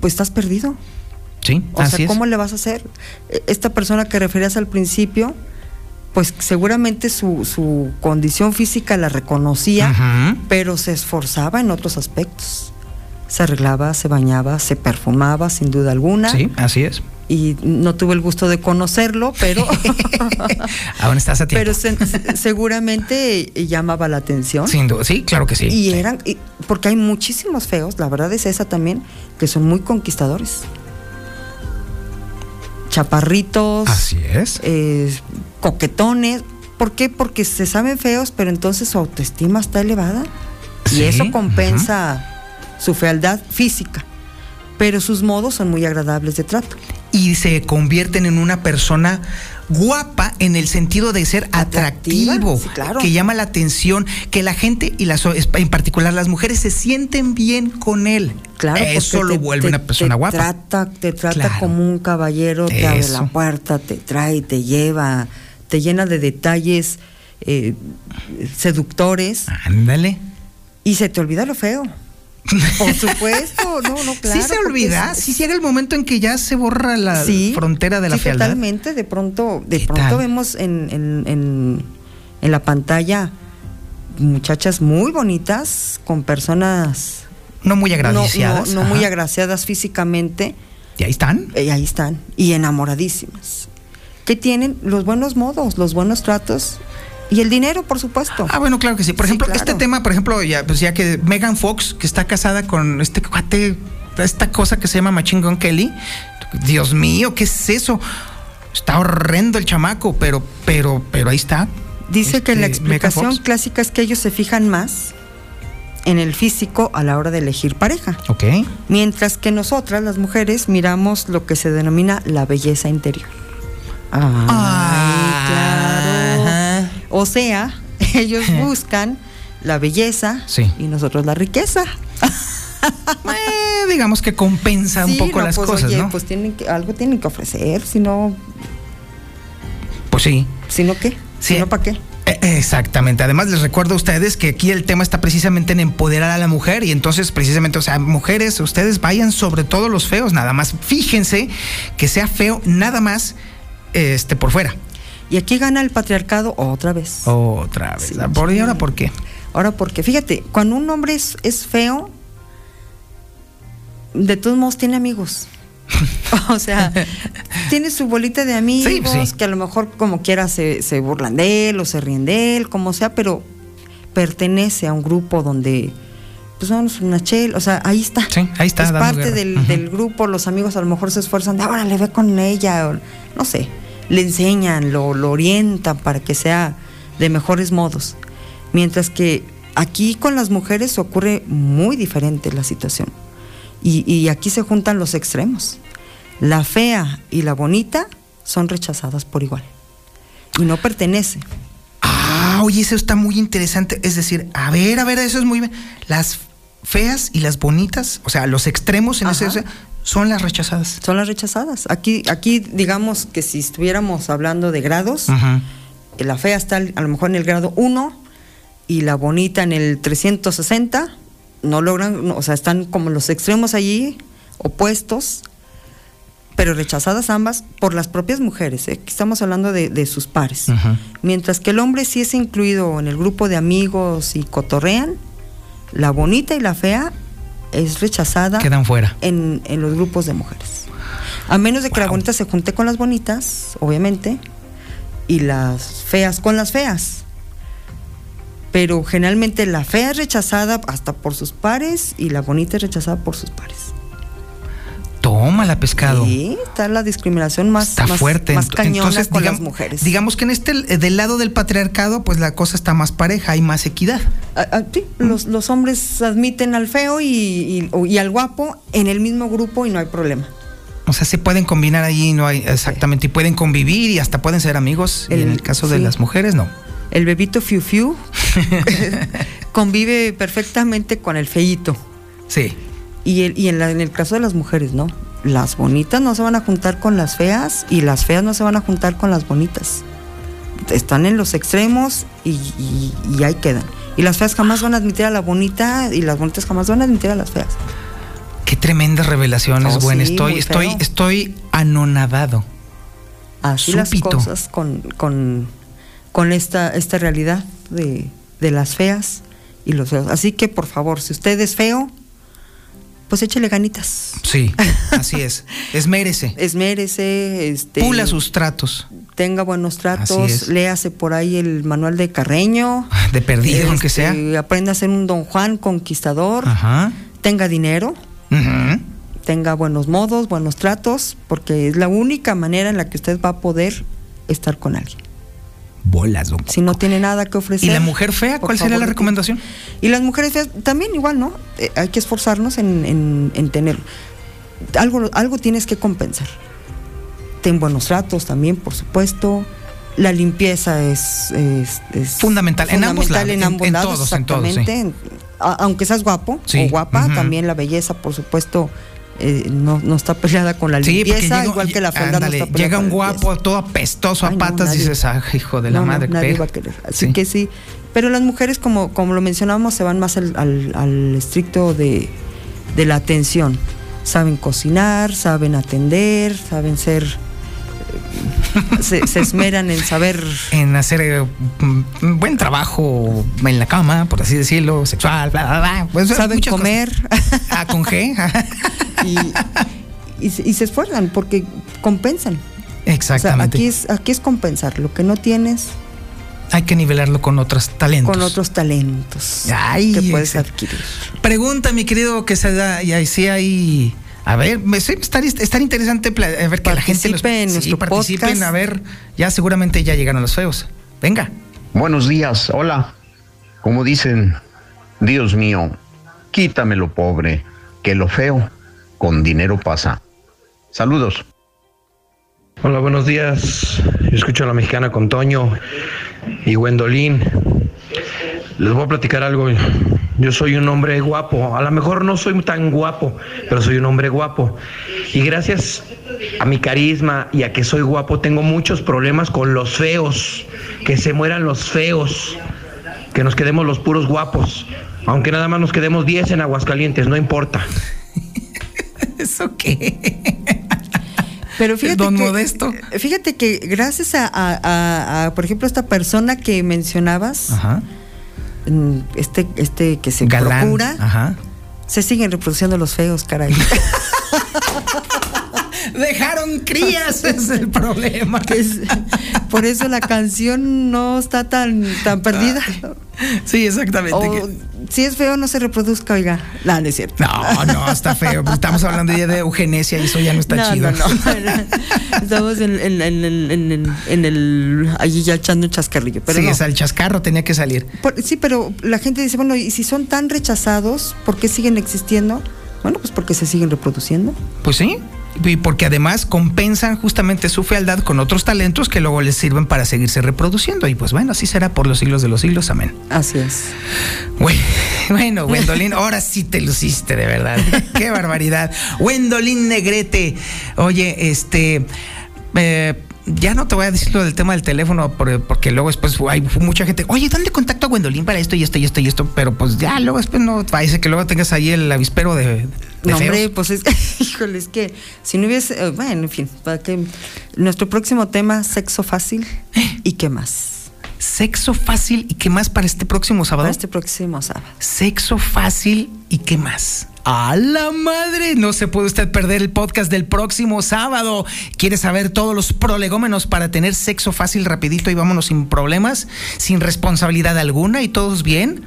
pues estás perdido. Sí, O así sea, es. ¿cómo le vas a hacer? Eh, Esta persona que referías al principio, pues seguramente su, su condición física la reconocía, pero se esforzaba en otros aspectos. Se arreglaba, se bañaba, se perfumaba, sin duda alguna. Sí, así es. Y no tuve el gusto de conocerlo, pero, Aún estás a tiempo. pero se- seguramente llamaba la atención. Sin duda, sí, claro que sí. Y eran, y- porque hay muchísimos feos, la verdad es esa también, que son muy conquistadores. Chaparritos. Así es. eh, coquetones. ¿Por qué? Porque se saben feos, pero entonces su autoestima está elevada. Sí, Y eso compensa su fealdad física. Pero sus modos son muy agradables de trato. y se convierten en una persona guapa en el sentido de ser Atractiva, atractivo, sí, claro. que llama la atención, que la gente y las en particular las mujeres se sienten bien con él. Claro, eso lo te- vuelve te- una persona te guapa. Trata, te trata Claro. como un caballero, te abre la puerta, te trae, te lleva, te llena de detalles eh, seductores Ándale. y se te olvida lo feo. Por supuesto, no, no, claro. sí se olvida, sí llega el momento en que ya se borra la Sí, frontera de la sí, fealdad. Totalmente, de pronto, de ¿Qué pronto tal? vemos en, en- en- en la pantalla muchachas muy bonitas con personas No muy agraciadas. no- no muy agraciadas físicamente. Y ahí están. Y ahí están. Y enamoradísimas. Que tienen los buenos modos, los buenos tratos y el dinero, por supuesto. Ah, bueno, claro que sí. Por Sí, ejemplo, claro. este tema, por ejemplo, ya, pues ya que Megan Fox, que está casada con este cuate, esta cosa que se llama Machine Gun Kelly. Dios mío, ¿qué es eso? Está horrendo el chamaco, pero, pero, pero ahí está. Dice que la Este, explicación clásica es que ellos se fijan más en el físico a la hora de elegir pareja. Ok. Mientras que nosotras, las mujeres, miramos lo que se denomina la belleza interior. Ay, claro. O sea, ellos buscan la belleza Sí. y nosotros la riqueza. Eh, digamos que compensa un poco no, las pues, cosas, oye, ¿no? Pues tienen que, algo tienen que ofrecer, si no, Pues sí. si no qué, Sí. si no para qué. Eh, Exactamente. Además, les recuerdo a ustedes que aquí el tema está precisamente en empoderar a la mujer y entonces precisamente, o sea, mujeres, ustedes vayan sobre todo los feos, nada más. Fíjense que sea feo nada más este por fuera. Y aquí gana el patriarcado otra vez. Otra vez. Sí, ¿Por y ahora por qué? Ahora, porque fíjate, cuando un hombre es, es feo, de todos modos tiene amigos. o sea, tiene su bolita de amigos Sí, pues sí. que a lo mejor como quiera se, se burlan de él o se ríen de él, como sea, pero pertenece a un grupo donde pues vamos una chel, o sea, ahí está. Sí, ahí está, Es parte del, del grupo, los amigos a lo mejor se esfuerzan de ahora le ve con ella, o no sé, le enseñan, lo, lo orientan para que sea de mejores modos. Mientras que aquí con las mujeres ocurre muy diferente la situación. Y, y aquí se juntan los extremos. La fea y la bonita son rechazadas por igual. Y no pertenece. Ah, oye, eso está muy interesante. Es decir, a ver, a ver, eso es muy bien. Las feas y las bonitas, o sea, los extremos en ese, son las rechazadas. Son las rechazadas. Aquí, aquí digamos que si estuviéramos hablando de grados, Ajá. la fea está a lo mejor en el grado 1 y la bonita en el 360, no logran, o sea, están como los extremos allí, opuestos, pero rechazadas ambas por las propias mujeres. ¿eh? Aquí estamos hablando de, de sus pares. Ajá. Mientras que el hombre sí es incluido en el grupo de amigos y cotorrean, la bonita y la fea es rechazada Quedan fuera. en, en los grupos de mujeres. A menos de que la bonita se junte con las bonitas, obviamente, y las feas con las feas. Pero generalmente la fea es rechazada hasta por sus pares y la bonita es rechazada por sus pares. Toma la pescado. Sí, está la discriminación más, Está más, fuerte. más cañona Entonces, con las mujeres. Digamos que en este, del lado del patriarcado, pues la cosa está más pareja, hay más equidad. Ah, ah, sí, los, los hombres admiten al feo y, y- o- y al guapo en el mismo grupo y no hay problema. O sea, se pueden combinar ahí, no hay exactamente, y pueden convivir y hasta pueden ser amigos. y en El- caso de las mujeres, no. El bebito fiu fiu convive perfectamente con el feíto. Sí. Y, el- y en, la- en el caso de las mujeres, no. Las bonitas no se van a juntar con las feas y las feas no se van a juntar con las bonitas. Están en los extremos y, y- y ahí quedan. Y las feas jamás van a admitir a la bonita y las bonitas jamás van a admitir a las feas. Qué tremendas revelaciones, Oh, Gwen. sí, estoy, estoy, estoy anonadado. Así Súpito. las cosas con, con, con esta, esta realidad de, de las feas y los feos. Así que por favor, si usted es feo, pues échele ganitas. Sí, así es. Esmérese. Esmérese, este, Pula sus tratos. tenga buenos tratos, léase por ahí el manual de Carreño. De perdido, aunque sea. este, Aprenda a ser un don Juan conquistador. Ajá. Tenga dinero. Ujú. tenga buenos modos, buenos tratos, porque es la única manera en la que usted va a poder estar con alguien. Bolas, don Si no tiene nada que ofrecer. ¿Y la mujer fea? ¿Cuál sería la recomendación? Y las mujeres feas también igual, ¿no? Eh, hay que esforzarnos en, en, en tener. Algo, algo tienes que compensar. Ten buenos tratos también, por supuesto. La limpieza es, es- es Fundamental, en ambos fundamental lados, en en- ambos en lados, todos, en todos, sí. exactamente. Aunque seas guapo Sí, o guapa, también la belleza, por supuesto, eh, no, no está peleada con la Sí, limpieza, llega- igual que la fealdad ándale, no está llega un guapo todo apestoso a Ay, no, patas y dices, ah, hijo de la madre. pero-. Así Sí. que sí. Pero las mujeres, como, como lo mencionábamos, se van más al, al- al estricto de, de la atención. Saben cocinar, saben atender, saben ser. Se, se esmeran en saber. en hacer eh, mm, buen trabajo en la cama, por así decirlo, sexual, bla, bla, bla. Pues, saben comer. cosas. Ah, con G. y, y se- y se esfuerzan porque compensan. O sea, Exactamente. aquí es, aquí es compensar. Lo que no tienes Hay que nivelarlo con otros talentos. con otros talentos Ay, que puedes adquirir. Pregunta, mi querido, que se da, y ahí sí hay. A ver, estar, estar interesante a ver que la gente sí, nuestro participen, podcast. a ver, ya seguramente ya llegaron los feos. Venga. Buenos días, hola. Como dicen, Dios mío, quítame lo pobre, que lo feo con dinero pasa. Saludos. Hola, buenos días. Yo escucho a la mexicana con Toño y Gwendolyn. Les voy a platicar algo. Yo soy un hombre guapo. A lo mejor no soy tan guapo, pero soy un hombre guapo. Y gracias a mi carisma y a que soy guapo, tengo muchos problemas con los feos. Que se mueran los feos. Que nos quedemos los puros guapos. Aunque nada más nos quedemos 10 en Aguascalientes, no importa. ¿Eso qué? Pero fíjate Don que, Modesto. Fíjate que gracias a, a- a- a, por ejemplo, esta persona que mencionabas, Ajá. Mm, este, este que se Galán. procura, Ajá. se siguen reproduciendo los feos, caray. Dejaron crías, es el problema. Es- por eso la canción no está tan, tan perdida. Sí, exactamente. O, si es feo, no se reproduzca, oiga. No, no es cierto. No, no, está feo. Estamos hablando ya de eugenesia y eso ya no está No, chido. no, no. Estamos en, en- en- en- en- en- en el. allí ya echando un chascarrillo. Pero sí, es el chascarro tenía que salir. Por- sí, pero la gente dice, bueno, y si son tan rechazados, ¿por qué siguen existiendo? Bueno, pues porque se siguen reproduciendo. Pues sí. Y porque además compensan justamente su fealdad con otros talentos que luego les sirven para seguirse reproduciendo. Y pues bueno, así será por los siglos de los siglos. Amén. Así es. Güey, Bueno, Wendolín, ahora sí te luciste, de verdad. Qué barbaridad. Wendolín Negrete. Oye, este. eh, ya no te voy a decir lo del tema del teléfono por- porque luego después hay mucha gente, oye, ¿dónde contacto a Gwendolyn para esto y esto y esto y esto? Pero pues ya luego después no parece que luego tengas ahí el avispero de, de No, feos. hombre, pues es, híjole, es que si no hubiese, eh, bueno, en fin, para que nuestro próximo tema, sexo fácil y qué más. Sexo fácil y qué más para este próximo sábado. Para este próximo sábado. Sexo fácil y qué más. A la madre, no se puede usted perder el podcast del próximo sábado. ¿Quiere saber todos los prolegómenos para tener sexo fácil, rapidito y vámonos sin problemas, sin responsabilidad alguna y todos bien?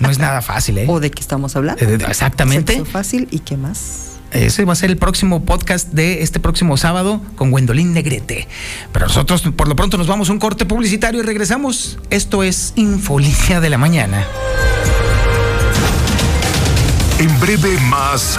No es nada fácil, ¿eh? ¿O de qué estamos hablando? Eh, Exactamente. Sexo fácil y qué más. Ese va a ser el próximo podcast de este próximo sábado con Gwendolyn Negrete. Pero nosotros por lo pronto nos vamos a un corte publicitario y regresamos. Esto es Infolínea de la Mañana. En breve más.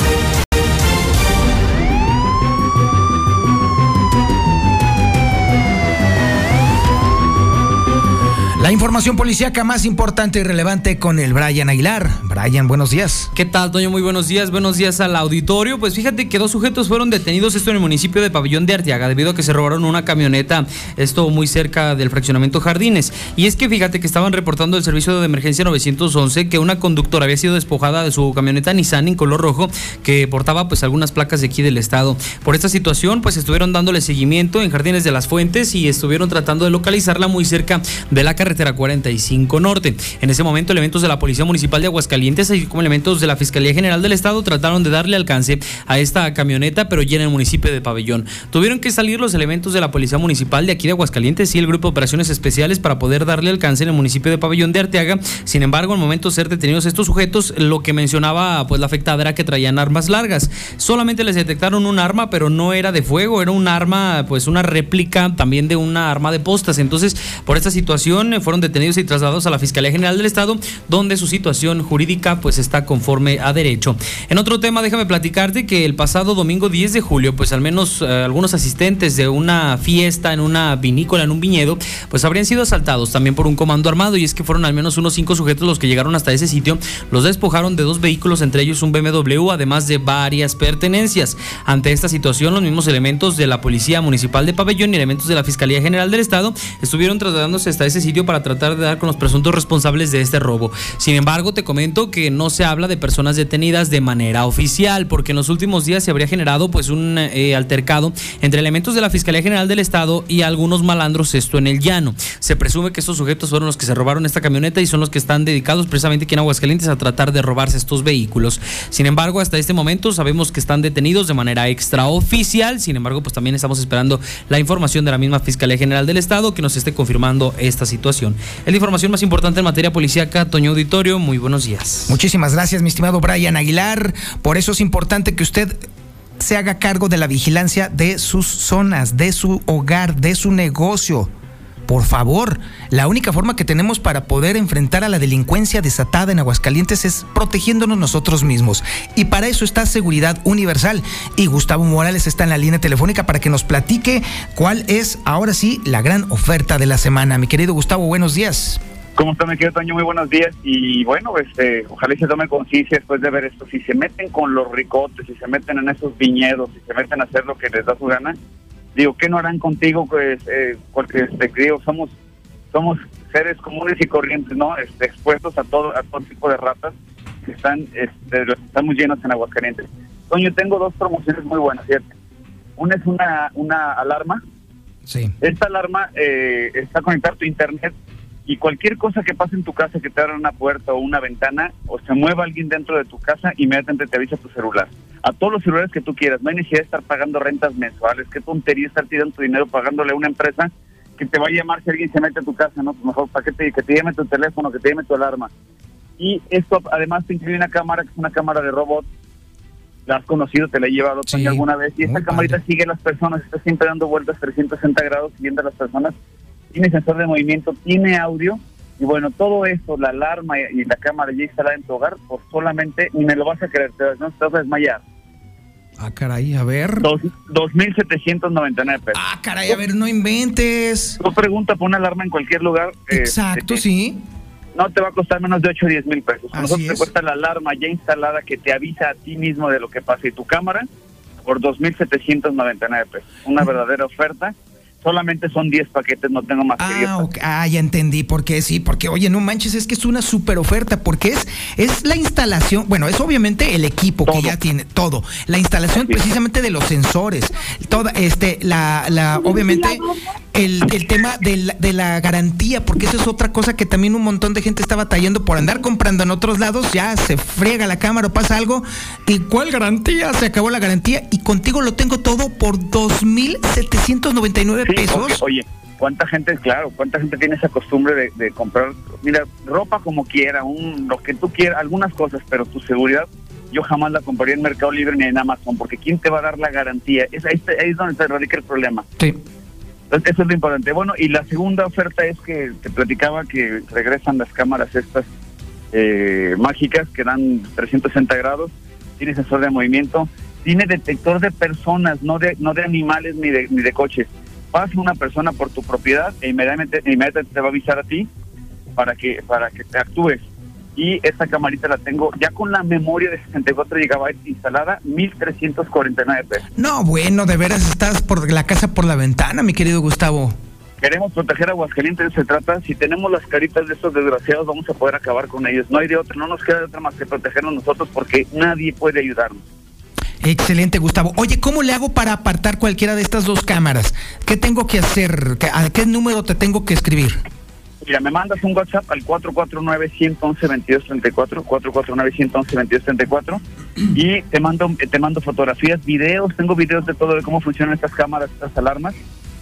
La información policíaca más importante y relevante con el Brian Aguilar. Brian, buenos días. ¿Qué tal, Toño? Muy buenos días. Buenos días al auditorio. Pues fíjate que dos sujetos fueron detenidos, esto en el municipio de Pabellón de Arteaga, debido a que se robaron una camioneta, esto muy cerca del fraccionamiento Jardines. Y es que fíjate que estaban reportando el servicio de emergencia 911 que una conductora había sido despojada de su camioneta Nissan en color rojo que portaba pues algunas placas de aquí del estado. Por esta situación, pues estuvieron dándole seguimiento en Jardines de las Fuentes y estuvieron tratando de localizarla muy cerca de la carretera 45 Norte. En ese momento, elementos de la Policía Municipal de Aguascalientes, así como elementos de la Fiscalía General del Estado, trataron de darle alcance a esta camioneta, pero ya en el municipio de Pabellón. Tuvieron que salir los elementos de la Policía Municipal de aquí de Aguascalientes y el Grupo de Operaciones Especiales para poder darle alcance en el municipio de Pabellón de Arteaga. Sin embargo, al momento de ser detenidos estos sujetos, lo que mencionaba pues la afectada era que traían armas largas. Solamente les detectaron un arma, pero no era de fuego, era un arma, pues una réplica también de una arma de postas. Entonces, por esta situación fueron detenidos y trasladados a la Fiscalía General del Estado, donde su situación jurídica pues está conforme a derecho. En otro tema, déjame platicarte que el pasado domingo 10 de julio, pues al menos eh, algunos asistentes de una fiesta en una vinícola, en un viñedo, pues habrían sido asaltados también por un comando armado y es que fueron al menos unos cinco sujetos los que llegaron hasta ese sitio, los despojaron de dos vehículos, entre ellos un BMW, además de varias pertenencias. Ante esta situación, los mismos elementos de la Policía Municipal de Pabellón y elementos de la Fiscalía General del Estado estuvieron trasladándose hasta ese sitio para tratar de dar con los presuntos responsables de este robo. Sin embargo, te comento que no se habla de personas detenidas de manera oficial, porque en los últimos días se habría generado pues un eh, altercado entre elementos de la Fiscalía General del Estado y algunos malandros, esto en el llano. Se presume que estos sujetos fueron los que se robaron esta camioneta y son los que están dedicados precisamente aquí en Aguascalientes a tratar de robarse estos vehículos. Sin embargo, hasta este momento sabemos que están detenidos de manera extraoficial. Sin embargo, pues también estamos esperando la información de la misma Fiscalía General del Estado que nos esté confirmando esta situación. Es la información más importante en materia policíaca. Toño Auditorio, muy buenos días. Muchísimas gracias, mi estimado Brian Aguilar. Por eso es importante que usted se haga cargo de la vigilancia de sus zonas, de su hogar, de su negocio. Por favor, la única forma que tenemos para poder enfrentar a la delincuencia desatada en Aguascalientes es protegiéndonos nosotros mismos. Y para eso está Seguridad Universal. Y Gustavo Morales está en la línea telefónica para que nos platique cuál es ahora sí la gran oferta de la semana. Mi querido Gustavo, buenos días. ¿Cómo está, mi querido Toño? Muy buenos días. Y bueno, este, ojalá se tome conciencia después de ver esto. Si se meten con los ricotes, si se meten en esos viñedos, si se meten a hacer lo que les da su gana, digo, ¿qué no harán contigo? Pues, eh, porque, este, digo, somos, somos seres comunes y corrientes, ¿no? Este, expuestos a todo, a todo tipo de ratas que están, este, están muy llenos en Aguascalientes. Toño, tengo dos promociones muy buenas, ¿cierto? Una es una, una alarma. Sí. Esta alarma eh, está conectada a tu internet y cualquier cosa que pase en tu casa, que te abra una puerta o una ventana, o se mueva alguien dentro de tu casa, inmediatamente te avisa tu celular. A todos los celulares que tú quieras, no hay necesidad de estar pagando rentas mensuales, qué tontería estar tirando tu dinero pagándole a una empresa que te va a llamar si alguien se mete a tu casa, ¿no? Pues mejor para que te, que te llame tu teléfono, que te llame tu alarma. Y esto además te incluye una cámara, que es una cámara de robot, la has conocido, te la he llevado Sí, alguna vez, y esta camarita sigue a las personas, está siempre dando vueltas 360 grados siguiendo a las personas, tiene sensor de movimiento, tiene audio, y bueno, todo esto, la alarma y la cámara ya instalada en tu hogar, pues solamente, ni me lo vas a creer, te, vas- no, te vas a desmayar. Ah, caray, a ver. Dos- 2.799 pesos. Ah, caray, a ver, no inventes. Tú pregunta por una alarma en cualquier lugar. eh, Exacto, eh, sí. No te va a costar menos de 8 o 10 mil pesos. A nosotros te es. cuesta la alarma ya instalada que te avisa a ti mismo de lo que pasa y tu cámara por 2.799 pesos. Una verdadera oferta. Solamente son 10 paquetes, no tengo más que 10 Ah. Ah, ya entendí por qué, sí, porque oye, no manches, es que es una super oferta, porque es, es la instalación, bueno, es obviamente el equipo que ya tiene todo, la instalación precisamente de los sensores, toda, este, la, la, obviamente, el, el tema de la, de la garantía, porque eso es otra cosa que también un montón de gente está batallando por andar comprando en otros lados, ya se friega la cámara o pasa algo, ¿y cuál garantía? Se acabó la garantía y contigo lo tengo todo por 2.799 Sí, pesos. porque, oye, ¿cuánta gente, claro, cuánta gente tiene esa costumbre de, de comprar, mira, ropa como quiera, un, lo que tú quieras, algunas cosas, pero tu seguridad, yo jamás la compraría en Mercado Libre ni en Amazon, porque ¿quién te va a dar la garantía? Es, ahí, está- ahí es donde se radica el problema. Sí. Entonces, eso es lo importante. Bueno, y la segunda oferta es que te platicaba que regresan las cámaras estas eh, mágicas que dan 360 grados, tiene sensor de movimiento, tiene detector de personas, no de no de animales ni de, ni de coches. Pasa una persona por tu propiedad e inmediatamente, inmediatamente te va a avisar a ti para que para que te actúes. Y esta camarita la tengo ya con la memoria de 64 GB instalada, 1349 pesos. No, bueno, de veras estás por la casa por la ventana, mi querido Gustavo. Queremos proteger a Aguascalientes, se trata, si tenemos las caritas de estos desgraciados, vamos a poder acabar con ellos. No hay de otra, no nos queda de otra más que protegernos nosotros porque nadie puede ayudarnos. Excelente, Gustavo. Oye, ¿cómo le hago para apartar cualquiera de estas dos cámaras? ¿Qué tengo que hacer? ¿Qué- ¿A qué número te tengo que escribir? Mira, me mandas un WhatsApp al 449-111-2234, 449-111-2234 y te mando, te mando fotografías, videos, tengo videos de todo de cómo funcionan estas cámaras, estas alarmas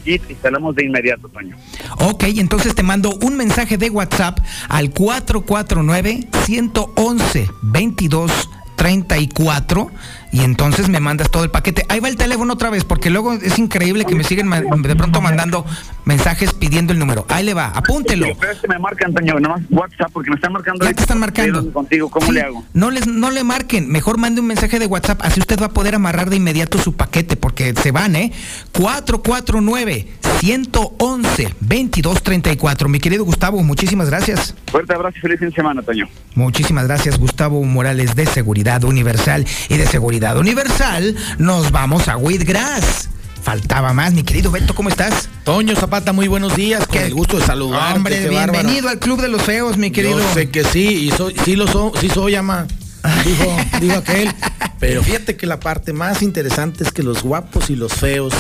y te instalamos de inmediato, Toño. Ok, entonces te mando un mensaje de WhatsApp al 449-111-2234 y entonces me mandas todo el paquete. Ahí va el teléfono otra vez, porque luego es increíble que me siguen de pronto mandando mensajes pidiendo el número. Ahí le va, apúntelo. Pero es que me marcan, Toño, nomás WhatsApp porque me están marcando. Ya te están marcando. Contigo, ¿cómo Sí, le hago? No les, no le marquen, mejor mande un mensaje de WhatsApp, así usted va a poder amarrar de inmediato su paquete, porque se van, ¿eh? 449-111-2234. Mi querido Gustavo, muchísimas gracias. Fuerte abrazo y feliz fin de semana, Toño. Muchísimas gracias, Gustavo Morales de Seguridad Universal. Y de Seguridad Universal nos vamos a Whitgrass. Faltaba más, mi querido Beto, ¿cómo estás? Toño Zapata, muy buenos días. Con el gusto de saludarte. Hombre, bárbaro. bienvenido al Club de los Feos, mi querido. Yo sé que sí, y soy, sí lo soy, sí soy, ama. Dijo, dijo aquel. Pero fíjate que la parte más interesante es que los guapos y los feos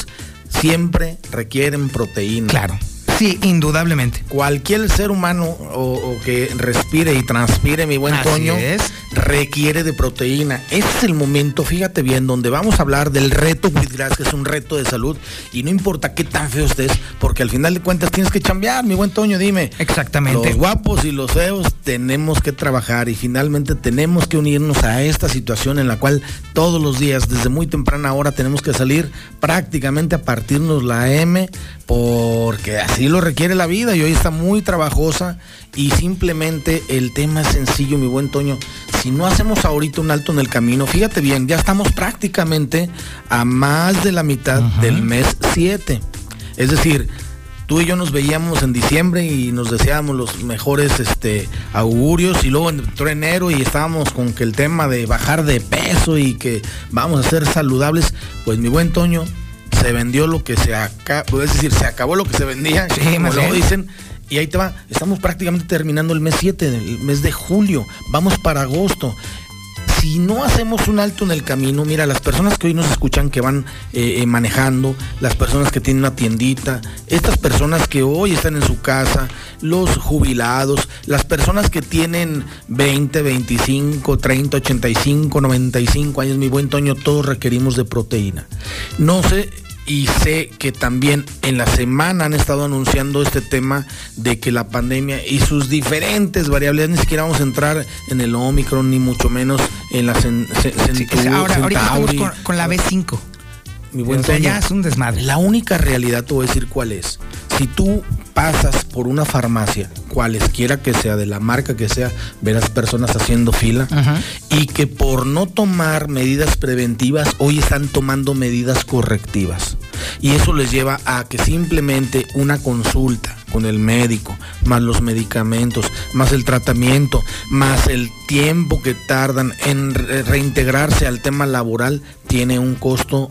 siempre requieren proteína. Claro. Sí, indudablemente. Cualquier ser humano o, o que respire y transpire, mi buen Así Toño, es. requiere de proteína. Este es el momento, fíjate bien, donde vamos a hablar del reto Wheatgrass, que es un reto de salud. Y no importa qué tan feo estés, porque al final de cuentas tienes que chambear, mi buen Toño, dime. Exactamente. Los guapos y los feos tenemos que trabajar y finalmente tenemos que unirnos a esta situación en la cual todos los días, desde muy temprana hora, tenemos que salir prácticamente a partirnos la M porque así lo requiere la vida y hoy está muy trabajosa y simplemente el tema es sencillo, mi buen Toño. Si no hacemos ahorita un alto en el camino, fíjate bien, ya estamos prácticamente a más de la mitad del mes 7. Es decir, tú y yo nos veíamos en diciembre y nos deseábamos los mejores este, augurios y luego entró enero y estábamos con que el tema de bajar de peso y que vamos a ser saludables, pues mi buen Toño, se vendió lo que se acabó, es decir, se acabó lo que se vendía, Sí, como dicen, y ahí te va, estamos prácticamente terminando el mes 7, el mes de julio, vamos para agosto. Si no hacemos un alto en el camino, mira, las personas que hoy nos escuchan que van eh, eh, manejando, las personas que tienen una tiendita, estas personas que hoy están en su casa, los jubilados, las personas que tienen 20, 25, 30, 85, 95 años, mi buen Toño, todos requerimos de proteína. No sé, y sé que también en la semana han estado anunciando este tema de que la pandemia y sus diferentes variables, ni siquiera vamos a entrar en el Omicron, ni mucho menos en la cen- Ahora, ahorita estamos con, con la B5. Mi buen O sea, Toño, ya es un desmadre. La única realidad te voy a decir cuál es. Si tú pasas por una farmacia, cualesquiera que sea, de la marca que sea, verás personas haciendo fila y que por no tomar medidas preventivas hoy están tomando medidas correctivas. Y eso les lleva a que simplemente una consulta con el médico, más los medicamentos, más el tratamiento, más el tiempo que tardan en re- reintegrarse al tema laboral, tiene un costo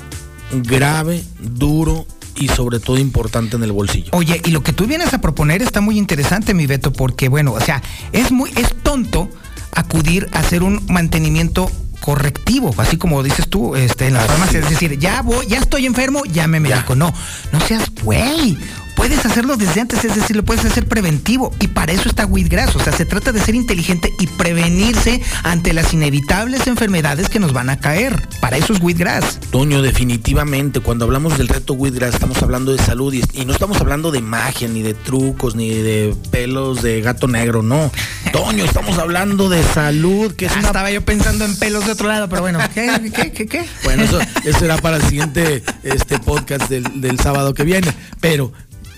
grave, duro y sobre todo importante en el bolsillo. Oye, y lo que tú vienes a proponer está muy interesante, mi Beto, porque bueno, o sea, es muy, es tonto acudir a hacer un mantenimiento correctivo, así como dices tú, este, en la farmacia, es decir, ya voy, ya estoy enfermo, ya me medico. No, no seas güey. Puedes hacerlo desde antes, es decir, lo puedes hacer preventivo. Y para eso está Wheatgrass. O sea, se trata de ser inteligente y prevenirse ante las inevitables enfermedades que nos van a caer. Para eso es Wheatgrass. Toño, definitivamente, cuando hablamos del reto Wheatgrass, estamos hablando de salud y, y no estamos hablando de magia, ni de trucos, ni de pelos de gato negro, no. Toño, estamos hablando de salud, que es Ah, una Estaba yo pensando en pelos de otro lado, pero bueno, ¿qué, qué, qué, qué? Bueno, eso, eso será para el siguiente este podcast del, del sábado que viene. Pero,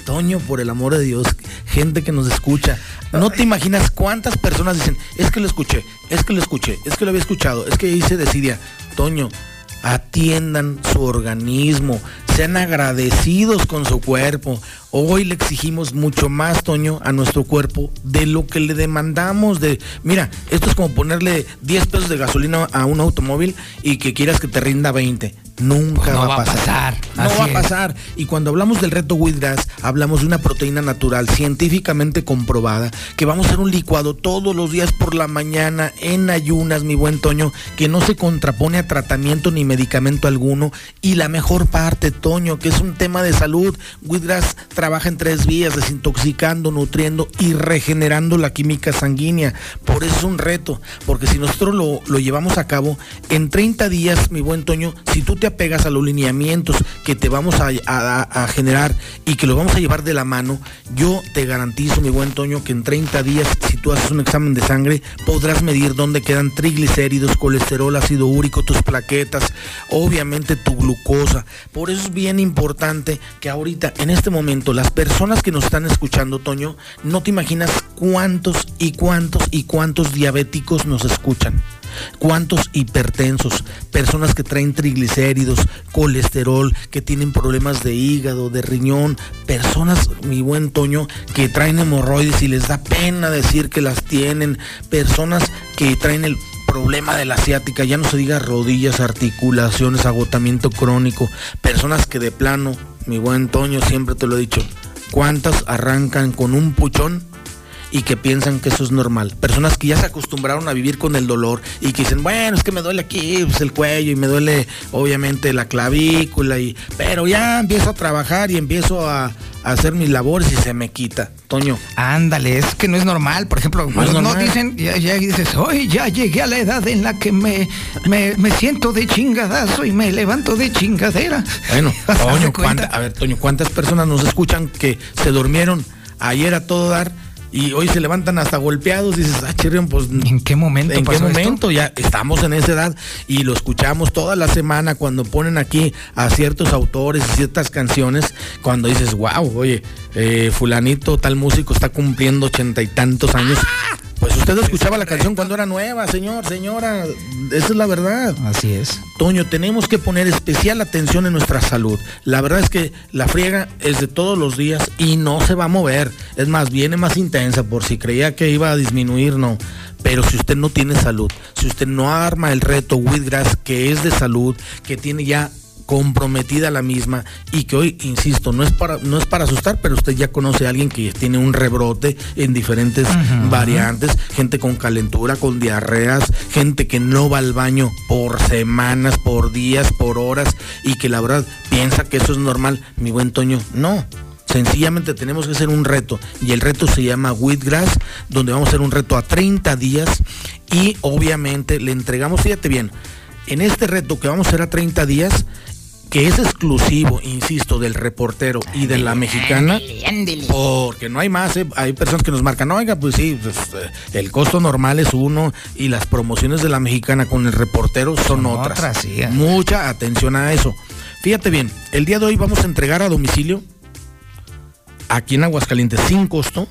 Toño, por el amor de Dios, gente que nos escucha, no te imaginas cuántas personas dicen, es que lo escuché, es que lo escuché, es que lo había escuchado, es que hice decidia. Toño, atiendan su organismo, sean agradecidos con su cuerpo. Hoy le exigimos mucho más, Toño, a nuestro cuerpo de lo que le demandamos. De, mira, esto es como ponerle 10 pesos de gasolina a un automóvil y que quieras que te rinda 20. Nunca No va, a pasar. No así va a es. pasar. Y cuando hablamos del reto Wheatgrass, hablamos de una proteína natural científicamente comprobada que vamos a hacer un licuado todos los días por la mañana en ayunas, mi buen Toño, que no se contrapone a tratamiento ni medicamento alguno. Y la mejor parte, Toño, que es un tema de salud, Wheatgrass trabaja en tres vías, desintoxicando, nutriendo y regenerando la química sanguínea. Por eso es un reto, porque si nosotros lo, lo llevamos a cabo, en 30 días, mi buen Toño, si tú te apegas a los lineamientos que te vamos a, a- a generar y que los vamos a llevar de la mano, yo te garantizo, mi buen Toño, que en 30 días, si tú haces un examen de sangre, podrás medir dónde quedan triglicéridos, colesterol, ácido úrico, tus plaquetas, obviamente tu glucosa. Por eso es bien importante que ahorita, en este momento, las personas que nos están escuchando, Toño, no te imaginas cuántos y cuántos y cuántos diabéticos nos escuchan. ¿Cuántos hipertensos? Personas que traen triglicéridos, colesterol, que tienen problemas de hígado, de riñón, personas, mi buen Toño, que traen hemorroides y les da pena decir que las tienen, personas que traen el problema de la asiática, ya no se diga rodillas, articulaciones, agotamiento crónico, personas que de plano, mi buen Toño, siempre te lo he dicho, ¿cuántas arrancan con un puchón? Y que piensan que eso es normal. Personas que ya se acostumbraron a vivir con el dolor y que dicen, bueno, es que me duele aquí pues, el cuello y me duele obviamente la clavícula, y, pero ya empiezo a trabajar y empiezo a, a hacer mis labores y se me quita. Toño. Ándale, es que no es normal. Por ejemplo, No dicen, ya, ya dices, hoy ya llegué a la edad en la que me, me, me siento de chingadazo y me levanto de chingadera. Bueno, ¿Haz de Toño, a ver, Toño, ¿cuántas personas nos escuchan que se durmieron ayer a todo dar y hoy se levantan hasta golpeados? Dices, ah, chirrión, pues. ¿En qué momento ¿En qué esto? momento? Ya estamos en esa edad y lo escuchamos toda la semana cuando ponen aquí a ciertos autores y ciertas canciones, cuando dices, wow, oye, eh, fulanito, tal músico está cumpliendo ochenta y tantos años. Pues usted escuchaba la canción cuando era nueva, señor, señora. Esa es la verdad. Así es. Toño, tenemos que poner especial atención en nuestra salud. La verdad es que la friega es de todos los días y no se va a mover. Es más, viene más intensa por si creía que iba a disminuir, no. Pero si usted no tiene salud, si usted no arma el reto Wheatgrass, que es de salud, que tiene ya comprometida la misma y que hoy, insisto, no es para, no es para asustar, pero usted ya conoce a alguien que tiene un rebrote en diferentes variantes, gente con calentura, con diarreas, gente que no va al baño por semanas, por días, por horas y que la verdad piensa que eso es normal. Mi buen Toño, no. Sencillamente tenemos que hacer un reto y el reto se llama Wheatgrass, donde vamos a hacer un reto a 30 días y obviamente le entregamos, fíjate bien, en este reto que vamos a hacer a 30 días, que es exclusivo, insisto, del reportero y de la mexicana, porque no hay más, ¿eh? hay personas que nos marcan, oiga, pues sí, pues, eh, el costo normal es uno y las promociones de la mexicana con el reportero son, otras. otras, sí. Mucha atención a eso. Fíjate bien, el día de hoy vamos a entregar a domicilio, aquí en Aguascalientes, sin costo,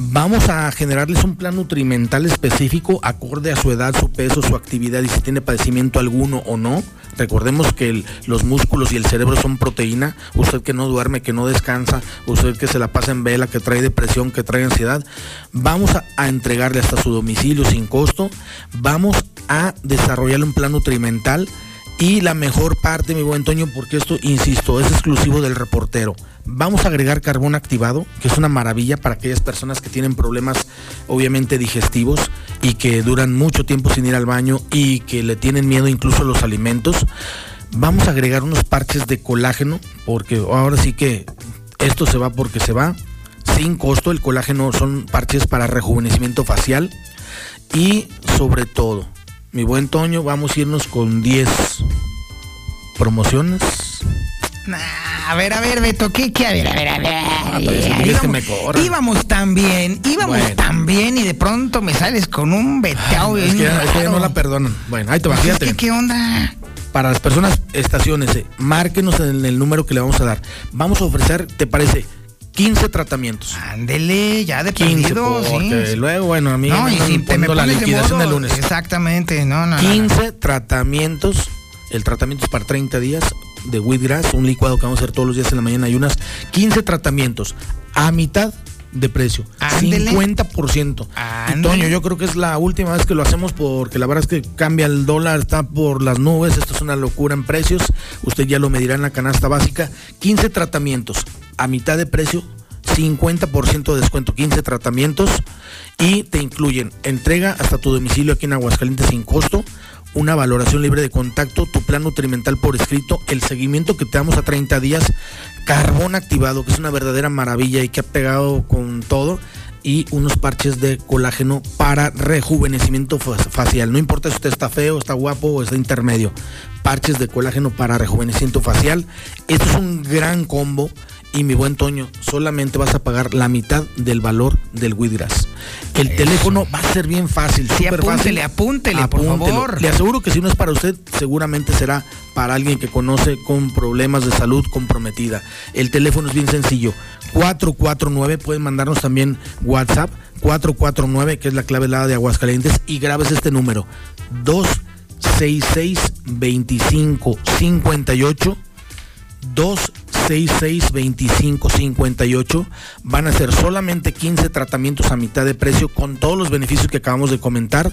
Vamos a generarles un plan nutrimental específico acorde a su edad, su peso, su actividad y si tiene padecimiento alguno o no. Recordemos que los músculos y el cerebro son proteína. Usted que no duerme, que no descansa, usted que se la pasa en vela, que trae depresión, que trae ansiedad, vamos a, a entregarle hasta su domicilio sin costo. Vamos a desarrollarle un plan nutrimental Y la mejor parte, mi buen Toño, porque esto, insisto, es exclusivo del reportero. Vamos a agregar carbón activado, que es una maravilla para aquellas personas que tienen problemas, obviamente, digestivos y que duran mucho tiempo sin ir al baño y que le tienen miedo incluso a los alimentos. Vamos a agregar unos parches de colágeno, porque ahora sí que esto se va porque se va. Sin costo, el colágeno son parches para rejuvenecimiento facial. Y sobre todo, mi buen Toño, vamos a irnos con 10 promociones. A ver, a ver, Beto, ¿qué? qué? A ver, a ver, a ver. que íbamos, íbamos tan bien, íbamos Bueno. tan bien y de pronto me sales con un veteado. Es que, ya- es que no la perdonan. Bueno, ahí te va, es fíjate. ¿Qué onda? Para las personas, estaciones, márquenos en el número que le vamos a dar. Vamos a ofrecer, ¿te parece? 15 tratamientos. Ándele, ya de 15, perdido, sí. porque luego, bueno, a mí No, me y si te me la pones de liquidación modo, del lunes. Exactamente, no, no, no, no. 15 tratamientos. El tratamiento es para 30 días de wheatgrass, un licuado que vamos a hacer todos los días en la mañana ayunas. 15 tratamientos a mitad de precio. Ándele. 50%. Y. Toño, yo creo que es la última vez que lo hacemos porque la verdad es que cambia el dólar, está por las nubes, esto es una locura en precios. Usted ya lo medirá en la canasta básica. 15 tratamientos a mitad de precio. 50% de descuento, 15 tratamientos y te incluyen entrega hasta tu domicilio aquí en Aguascalientes sin costo, una valoración libre de contacto, tu plan nutrimental por escrito, el seguimiento que te damos a 30 días, carbón activado, que es una verdadera maravilla y que ha pegado con todo, y unos parches de colágeno para rejuvenecimiento fa- facial. No importa si usted está feo, está guapo o está intermedio. Parches de colágeno para rejuvenecimiento facial. Esto es un gran combo. Y mi buen Toño, solamente vas a pagar la mitad del valor del Wheatgrass. El teléfono va a ser bien fácil, Sí, súper fácil. apúntele, apúntele, por favor. Le aseguro que si no es para usted, seguramente será para alguien que conoce con problemas de salud comprometida. El teléfono es bien sencillo. 449, pueden mandarnos también WhatsApp. 449, que es la clave helada de Aguascalientes. Y grabes este número. 266 2558 266-2558. Van a ser solamente 15 tratamientos a mitad de precio con todos los beneficios que acabamos de comentar.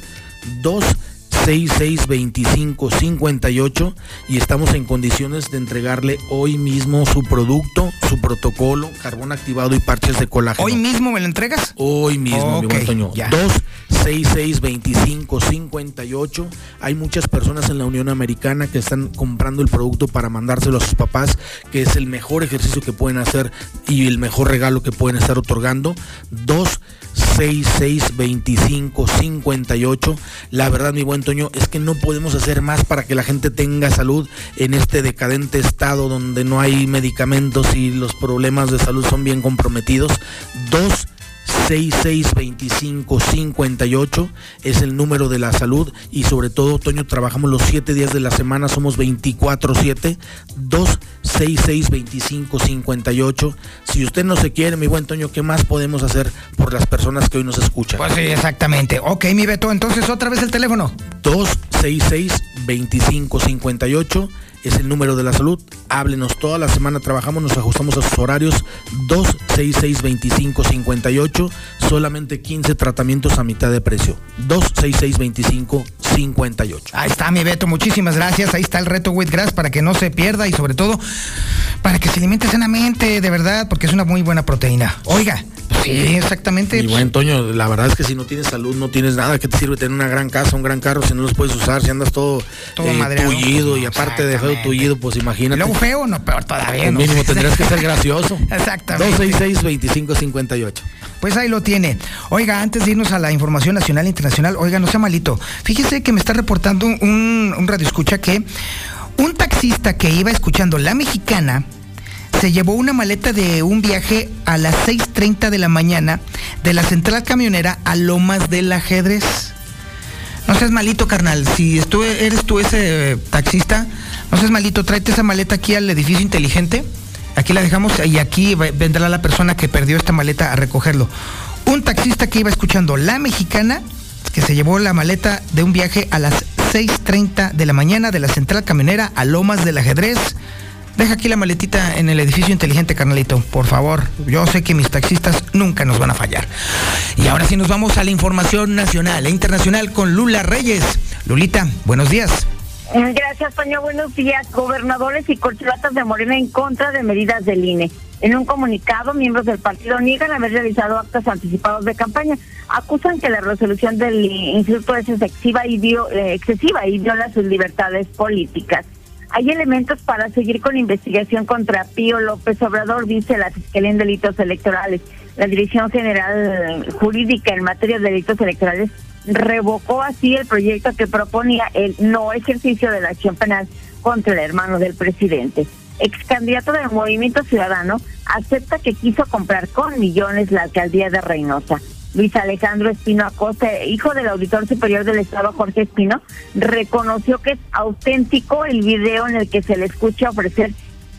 266-2558 y estamos en condiciones de entregarle hoy mismo su producto, su protocolo, carbón activado y parches de colágeno. ¿Hoy mismo me lo entregas? Hoy mismo, mi Ok, buen Toño. ya. 266-2558. Hay muchas personas en la Unión Americana que están comprando el producto para mandárselo a sus papás, que es el mejor ejercicio que pueden hacer y el mejor regalo que pueden estar otorgando. 266-2558. La verdad, mi buen Toño, es que no podemos hacer más para que la gente tenga salud en este decadente estado donde no hay medicamentos y los problemas de salud son bien comprometidos. 2 662558 es el número de la salud y sobre todo Toño trabajamos los 7 días de la semana somos 24/7 2662558 si usted no se quiere mi buen Toño qué más podemos hacer por las personas que hoy nos escuchan Pues sí, exactamente. Ok, mi Beto, entonces otra vez el teléfono. 266-2558 es el número de la salud. Háblenos toda la semana, trabajamos, nos ajustamos a sus horarios. 266-2558, solamente 15 tratamientos a mitad de precio. 266-2558. Ahí está, mi Beto, muchísimas gracias. Ahí está el reto Wheatgrass para que no se pierda y sobre todo para que se alimente sanamente, de verdad, porque es una muy buena proteína. Oiga, sí, exactamente. Y bueno, Toño, la verdad es que si no tienes salud, no tienes nada. ¿Qué te sirve tener una gran casa, un gran carro si no los puedes usar? Si andas todo, Todo eh, tullido y aparte de feo tullido, pues imagínate. Luego feo, no, peor todavía. Pues ¿no? mínimo tendrías que ser gracioso. Exactamente. 266-2558. Pues ahí lo tiene. Oiga, antes de irnos a la información nacional e internacional, oiga, no sea malito. Fíjese que me está reportando un, un radio escucha que un taxista que iba escuchando La Mexicana se llevó una maleta de un viaje a las 6.30 de la mañana de la central camionera a Lomas del Ajedrez. No seas malito, carnal. Si eres tú ese eh, taxista, no seas malito. Tráete esa maleta aquí al edificio inteligente. Aquí la dejamos y aquí vendrá la persona que perdió esta maleta a recogerlo. Un taxista que iba escuchando La Mexicana, que se llevó la maleta de un viaje a las 6.30 de la mañana de la central camionera a Lomas del Ajedrez. Deja aquí la maletita en el edificio inteligente, carnalito, por favor. Yo sé que mis taxistas nunca nos van a fallar. Y ahora sí nos vamos a la información nacional e internacional con Lula Reyes. Lulita, buenos días. Gracias, Toño. Buenos días. Gobernadores y corcholatas de Morena en contra de medidas del INE. En un comunicado, miembros del partido niegan haber realizado actos anticipados de campaña. Acusan que la resolución del instituto es y, eh, excesiva y viola sus libertades políticas. Hay elementos para seguir con investigación contra Pío López Obrador, dice la Fiscalía en Delitos Electorales. La Dirección General Jurídica en materia de delitos electorales revocó así el proyecto que proponía el no ejercicio de la acción penal contra el hermano del presidente. Ex candidato del Movimiento Ciudadano acepta que quiso comprar con millones la alcaldía de Reynosa. Luis Alejandro Espino Acosta, hijo del auditor superior del Estado Jorge Espino, reconoció que es auténtico el video en el que se le escucha ofrecer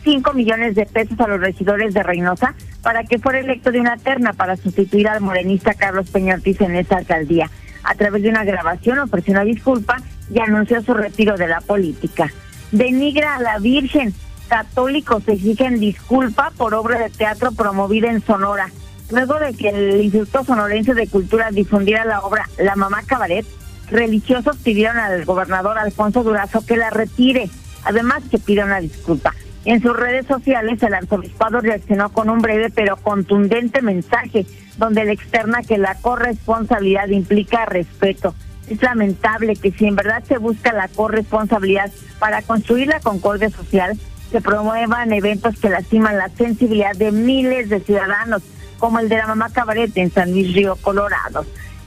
5 millones de pesos a los regidores de Reynosa para que fuera electo de una terna para sustituir al morenista Carlos Peña en esa alcaldía. A través de una grabación ofreció una disculpa y anunció su retiro de la política. Denigra a la Virgen. Católicos exigen disculpa por obra de teatro promovida en Sonora. Luego de que el Instituto Sonorense de Cultura difundiera la obra La Mamá Cabaret, religiosos pidieron al gobernador Alfonso Durazo que la retire, además que pida una disculpa. En sus redes sociales el arzobispado reaccionó con un breve pero contundente mensaje donde le externa que la corresponsabilidad implica respeto. Es lamentable que si en verdad se busca la corresponsabilidad para construir la concordia social, se promuevan eventos que lastiman la sensibilidad de miles de ciudadanos, como el de la Mamá Cabaret en San Luis Río Colorado.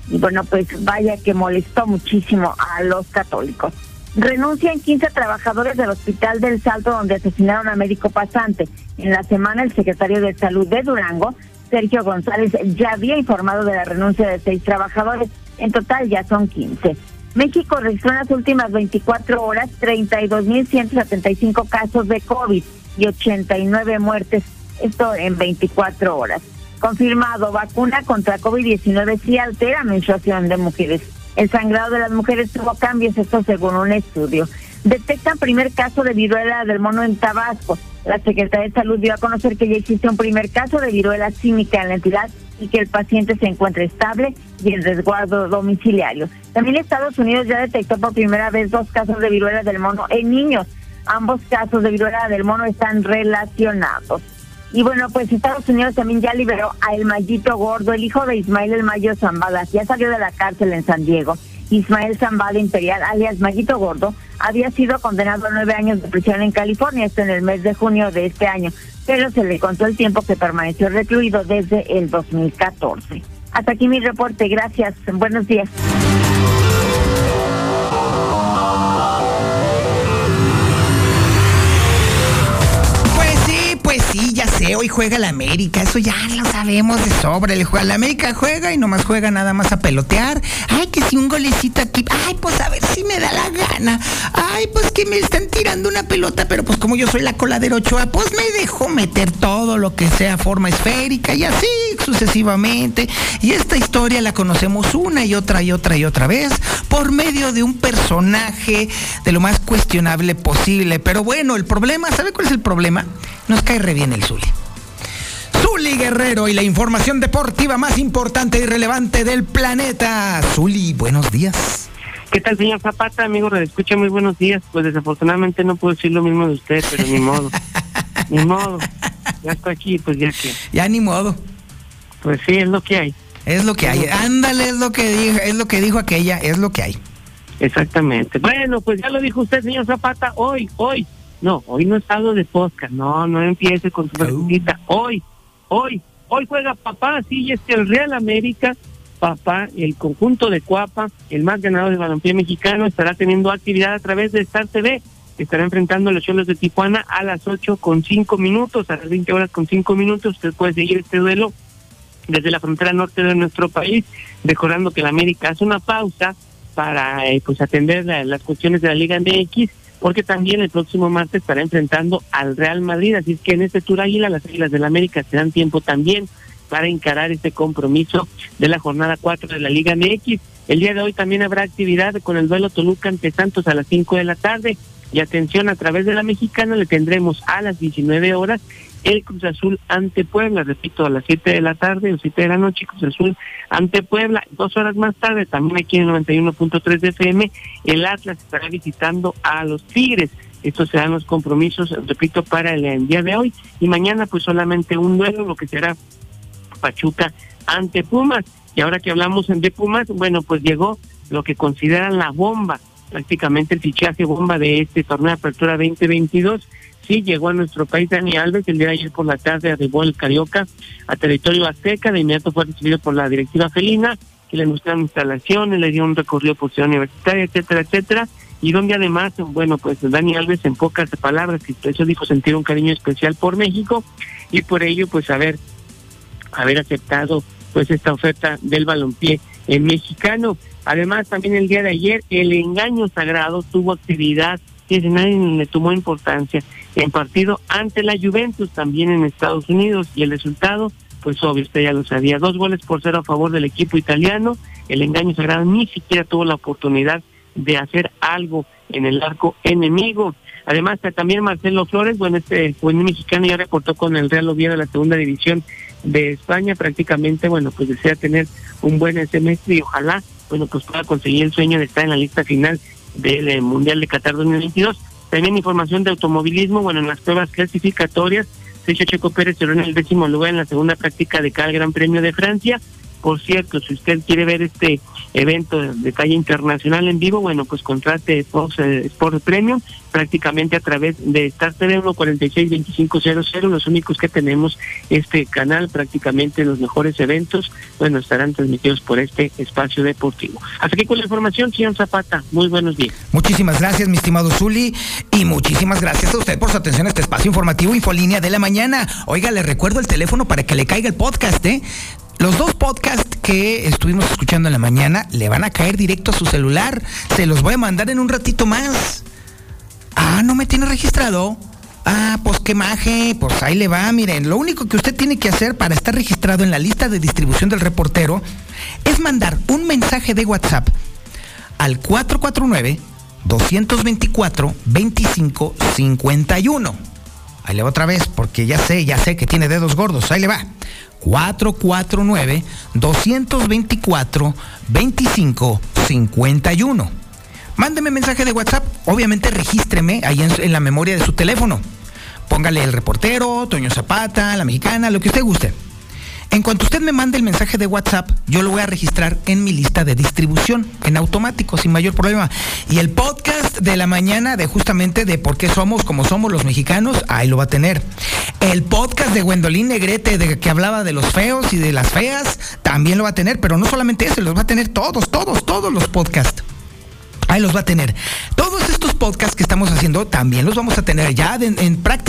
Y bueno, pues vaya que molestó muchísimo a los católicos. Renuncian 15 trabajadores del Hospital del Salto donde asesinaron a médico pasante. En la semana el secretario de Salud de Durango, Sergio González, ya había informado de la renuncia de seis trabajadores. En total ya son 15. México registró en las últimas 24 horas 32.175 casos de COVID y 89 muertes. Esto en 24 horas. Confirmado, vacuna contra COVID-19 sí altera menstruación de mujeres. El sangrado de las mujeres tuvo cambios, esto según un estudio. Detectan primer caso de viruela del mono en Tabasco. La Secretaría de Salud dio a conocer que ya existe un primer caso de viruela cínica en la entidad y que el paciente se encuentra estable y en resguardo domiciliario. También Estados Unidos ya detectó por primera vez dos casos de viruela del mono en niños. Ambos casos de viruela del mono están relacionados. Y bueno, pues Estados Unidos también ya liberó a El Mayito Gordo, el hijo de Ismael El Mayo Zambada. Ya salió de la cárcel en San Diego. Ismael Zambada Imperial, alias Mayito Gordo, había sido condenado a nueve años de prisión en California, esto en el mes de junio de este año, pero se le contó el tiempo que permaneció recluido desde el 2014. Hasta aquí mi reporte, gracias, buenos días. Hoy juega la América, eso ya lo sabemos de sobra. El América juega y nomás juega nada más a pelotear. Ay, que si un golecito aquí, ay, pues a ver si me da la gana. Ay, pues que me están tirando una pelota, pero pues como yo soy la coladera Ochoa, pues me dejo meter todo lo que sea forma esférica y así sucesivamente. Y esta historia la conocemos una y otra y otra y otra vez por medio de un personaje de lo más cuestionable posible. Pero bueno, el problema, ¿sabe cuál es el problema? Nos cae re bien el Zuli. Zuli Guerrero y la información deportiva más importante y relevante del planeta. Zuli, buenos días. ¿Qué tal, señor Zapata? Amigo, escucha muy buenos días. Pues desafortunadamente no puedo decir lo mismo de usted, pero ni modo. ni modo. Ya estoy aquí, pues ya que. Ya ni modo. Pues sí, es lo que hay. Es lo que hay. Ándale, es lo que dijo, es lo que dijo aquella, es lo que hay. Exactamente. Bueno, pues ya lo dijo usted, señor Zapata, hoy, hoy. No, hoy no es algo de podcast. No, no empiece con su preguntita. Hoy, hoy, hoy juega papá, sí, y es que el Real América, papá, el conjunto de Cuapa, el más ganador del balompié mexicano, estará teniendo actividad a través de Star TV. Estará enfrentando a los Cholos de Tijuana a las 8 con 5 minutos, a las 20 horas con 5 minutos. Usted puede seguir este duelo desde la frontera norte de nuestro país, recordando que la América hace una pausa para eh, pues atender la- las cuestiones de la Liga MX, porque también el próximo martes estará enfrentando al Real Madrid, así es que en este Tour Águila las Águilas del la América se tiempo también para encarar este compromiso de la jornada 4 de la Liga MX. El día de hoy también habrá actividad con el duelo Toluca ante Santos a las 5 de la tarde. Y atención, a través de la mexicana le tendremos a las 19 horas el Cruz Azul ante Puebla, repito, a las 7 de la tarde o 7 de la noche, Cruz Azul ante Puebla. Dos horas más tarde, también aquí en 91.3 de FM, el Atlas estará visitando a los Tigres. Estos serán los compromisos, repito, para el, día de hoy. Y mañana, pues solamente un duelo, lo que será Pachuca ante Pumas. Y ahora que hablamos de Pumas, bueno, pues llegó lo que consideran la bomba, prácticamente el fichaje bomba de este torneo de apertura 2022. Sí, llegó a nuestro país Dani Alves el día de ayer por la tarde arribó el Carioca a territorio azteca, de inmediato fue recibido por la directiva felina, que le mostraron instalaciones, le dio un recorrido por ciudad universitaria, etcétera, etcétera, y donde además, bueno, pues Dani Alves en pocas palabras, eso dijo sentir un cariño especial por México, y por ello, pues haber, haber aceptado pues esta oferta del balompié en mexicano. Además, también el día de ayer, el engaño sagrado tuvo actividad que nadie le tomó importancia en partido ante la Juventus también en Estados Unidos y el resultado, pues obvio, usted ya lo sabía, dos goles por cero a favor del equipo italiano, el engaño sagrado ni siquiera tuvo la oportunidad de hacer algo en el arco enemigo. Además, también Marcelo Flores, bueno, este juvenil mexicano ya reportó con el Real Oviedo de la segunda división de España, prácticamente, bueno, pues desea tener un buen semestre y ojalá, bueno, pues pueda conseguir el sueño de estar en la lista final del eh, Mundial de Qatar 2022. También información de automovilismo, bueno, en las pruebas clasificatorias, Sergio Checo Pérez cerró en el décimo lugar en la segunda práctica de cada Gran Premio de Francia. Por cierto, si usted quiere ver este evento de talla internacional en vivo, bueno, pues contrate Fox eh, Sport Premium prácticamente a través de Star TV 1462500, los únicos que tenemos este canal, prácticamente los mejores eventos, bueno, estarán transmitidos por este espacio deportivo. Hasta aquí con la información, señor Zapata, muy buenos días. Muchísimas gracias, mi estimado Zuli, y muchísimas gracias a usted por su atención a este espacio informativo Infolínea de la mañana. Oiga, le recuerdo el teléfono para que le caiga el podcast, ¿eh? Los dos podcasts que estuvimos escuchando en la mañana le van a caer directo a su celular. Se los voy a mandar en un ratito más. Ah, ¿no me tiene registrado? Ah, pues qué maje, pues ahí le va, miren, lo único que usted tiene que hacer para estar registrado en la lista de distribución del reportero es mandar un mensaje de WhatsApp al 449 224 2551. Ahí le va otra vez, porque ya sé, ya sé que tiene dedos gordos. Ahí le va. 449-224-2551. Mándeme mensaje de WhatsApp. Obviamente regístreme ahí en, en, la memoria de su teléfono. Póngale el reportero, Toño Zapata, la mexicana, lo que usted guste. En cuanto usted me mande el mensaje de WhatsApp, yo lo voy a registrar en mi lista de distribución, en automático, sin mayor problema. Y el podcast de la mañana de justamente de por qué somos como somos los mexicanos, ahí lo va a tener. El podcast de Gwendolyn Negrete, de que hablaba de los feos y de las feas, también lo va a tener, pero no solamente ese, los va a tener todos, todos, todos los podcasts. Ahí los va a tener. Todos estos podcasts que estamos haciendo también los vamos a tener ya en, en práctica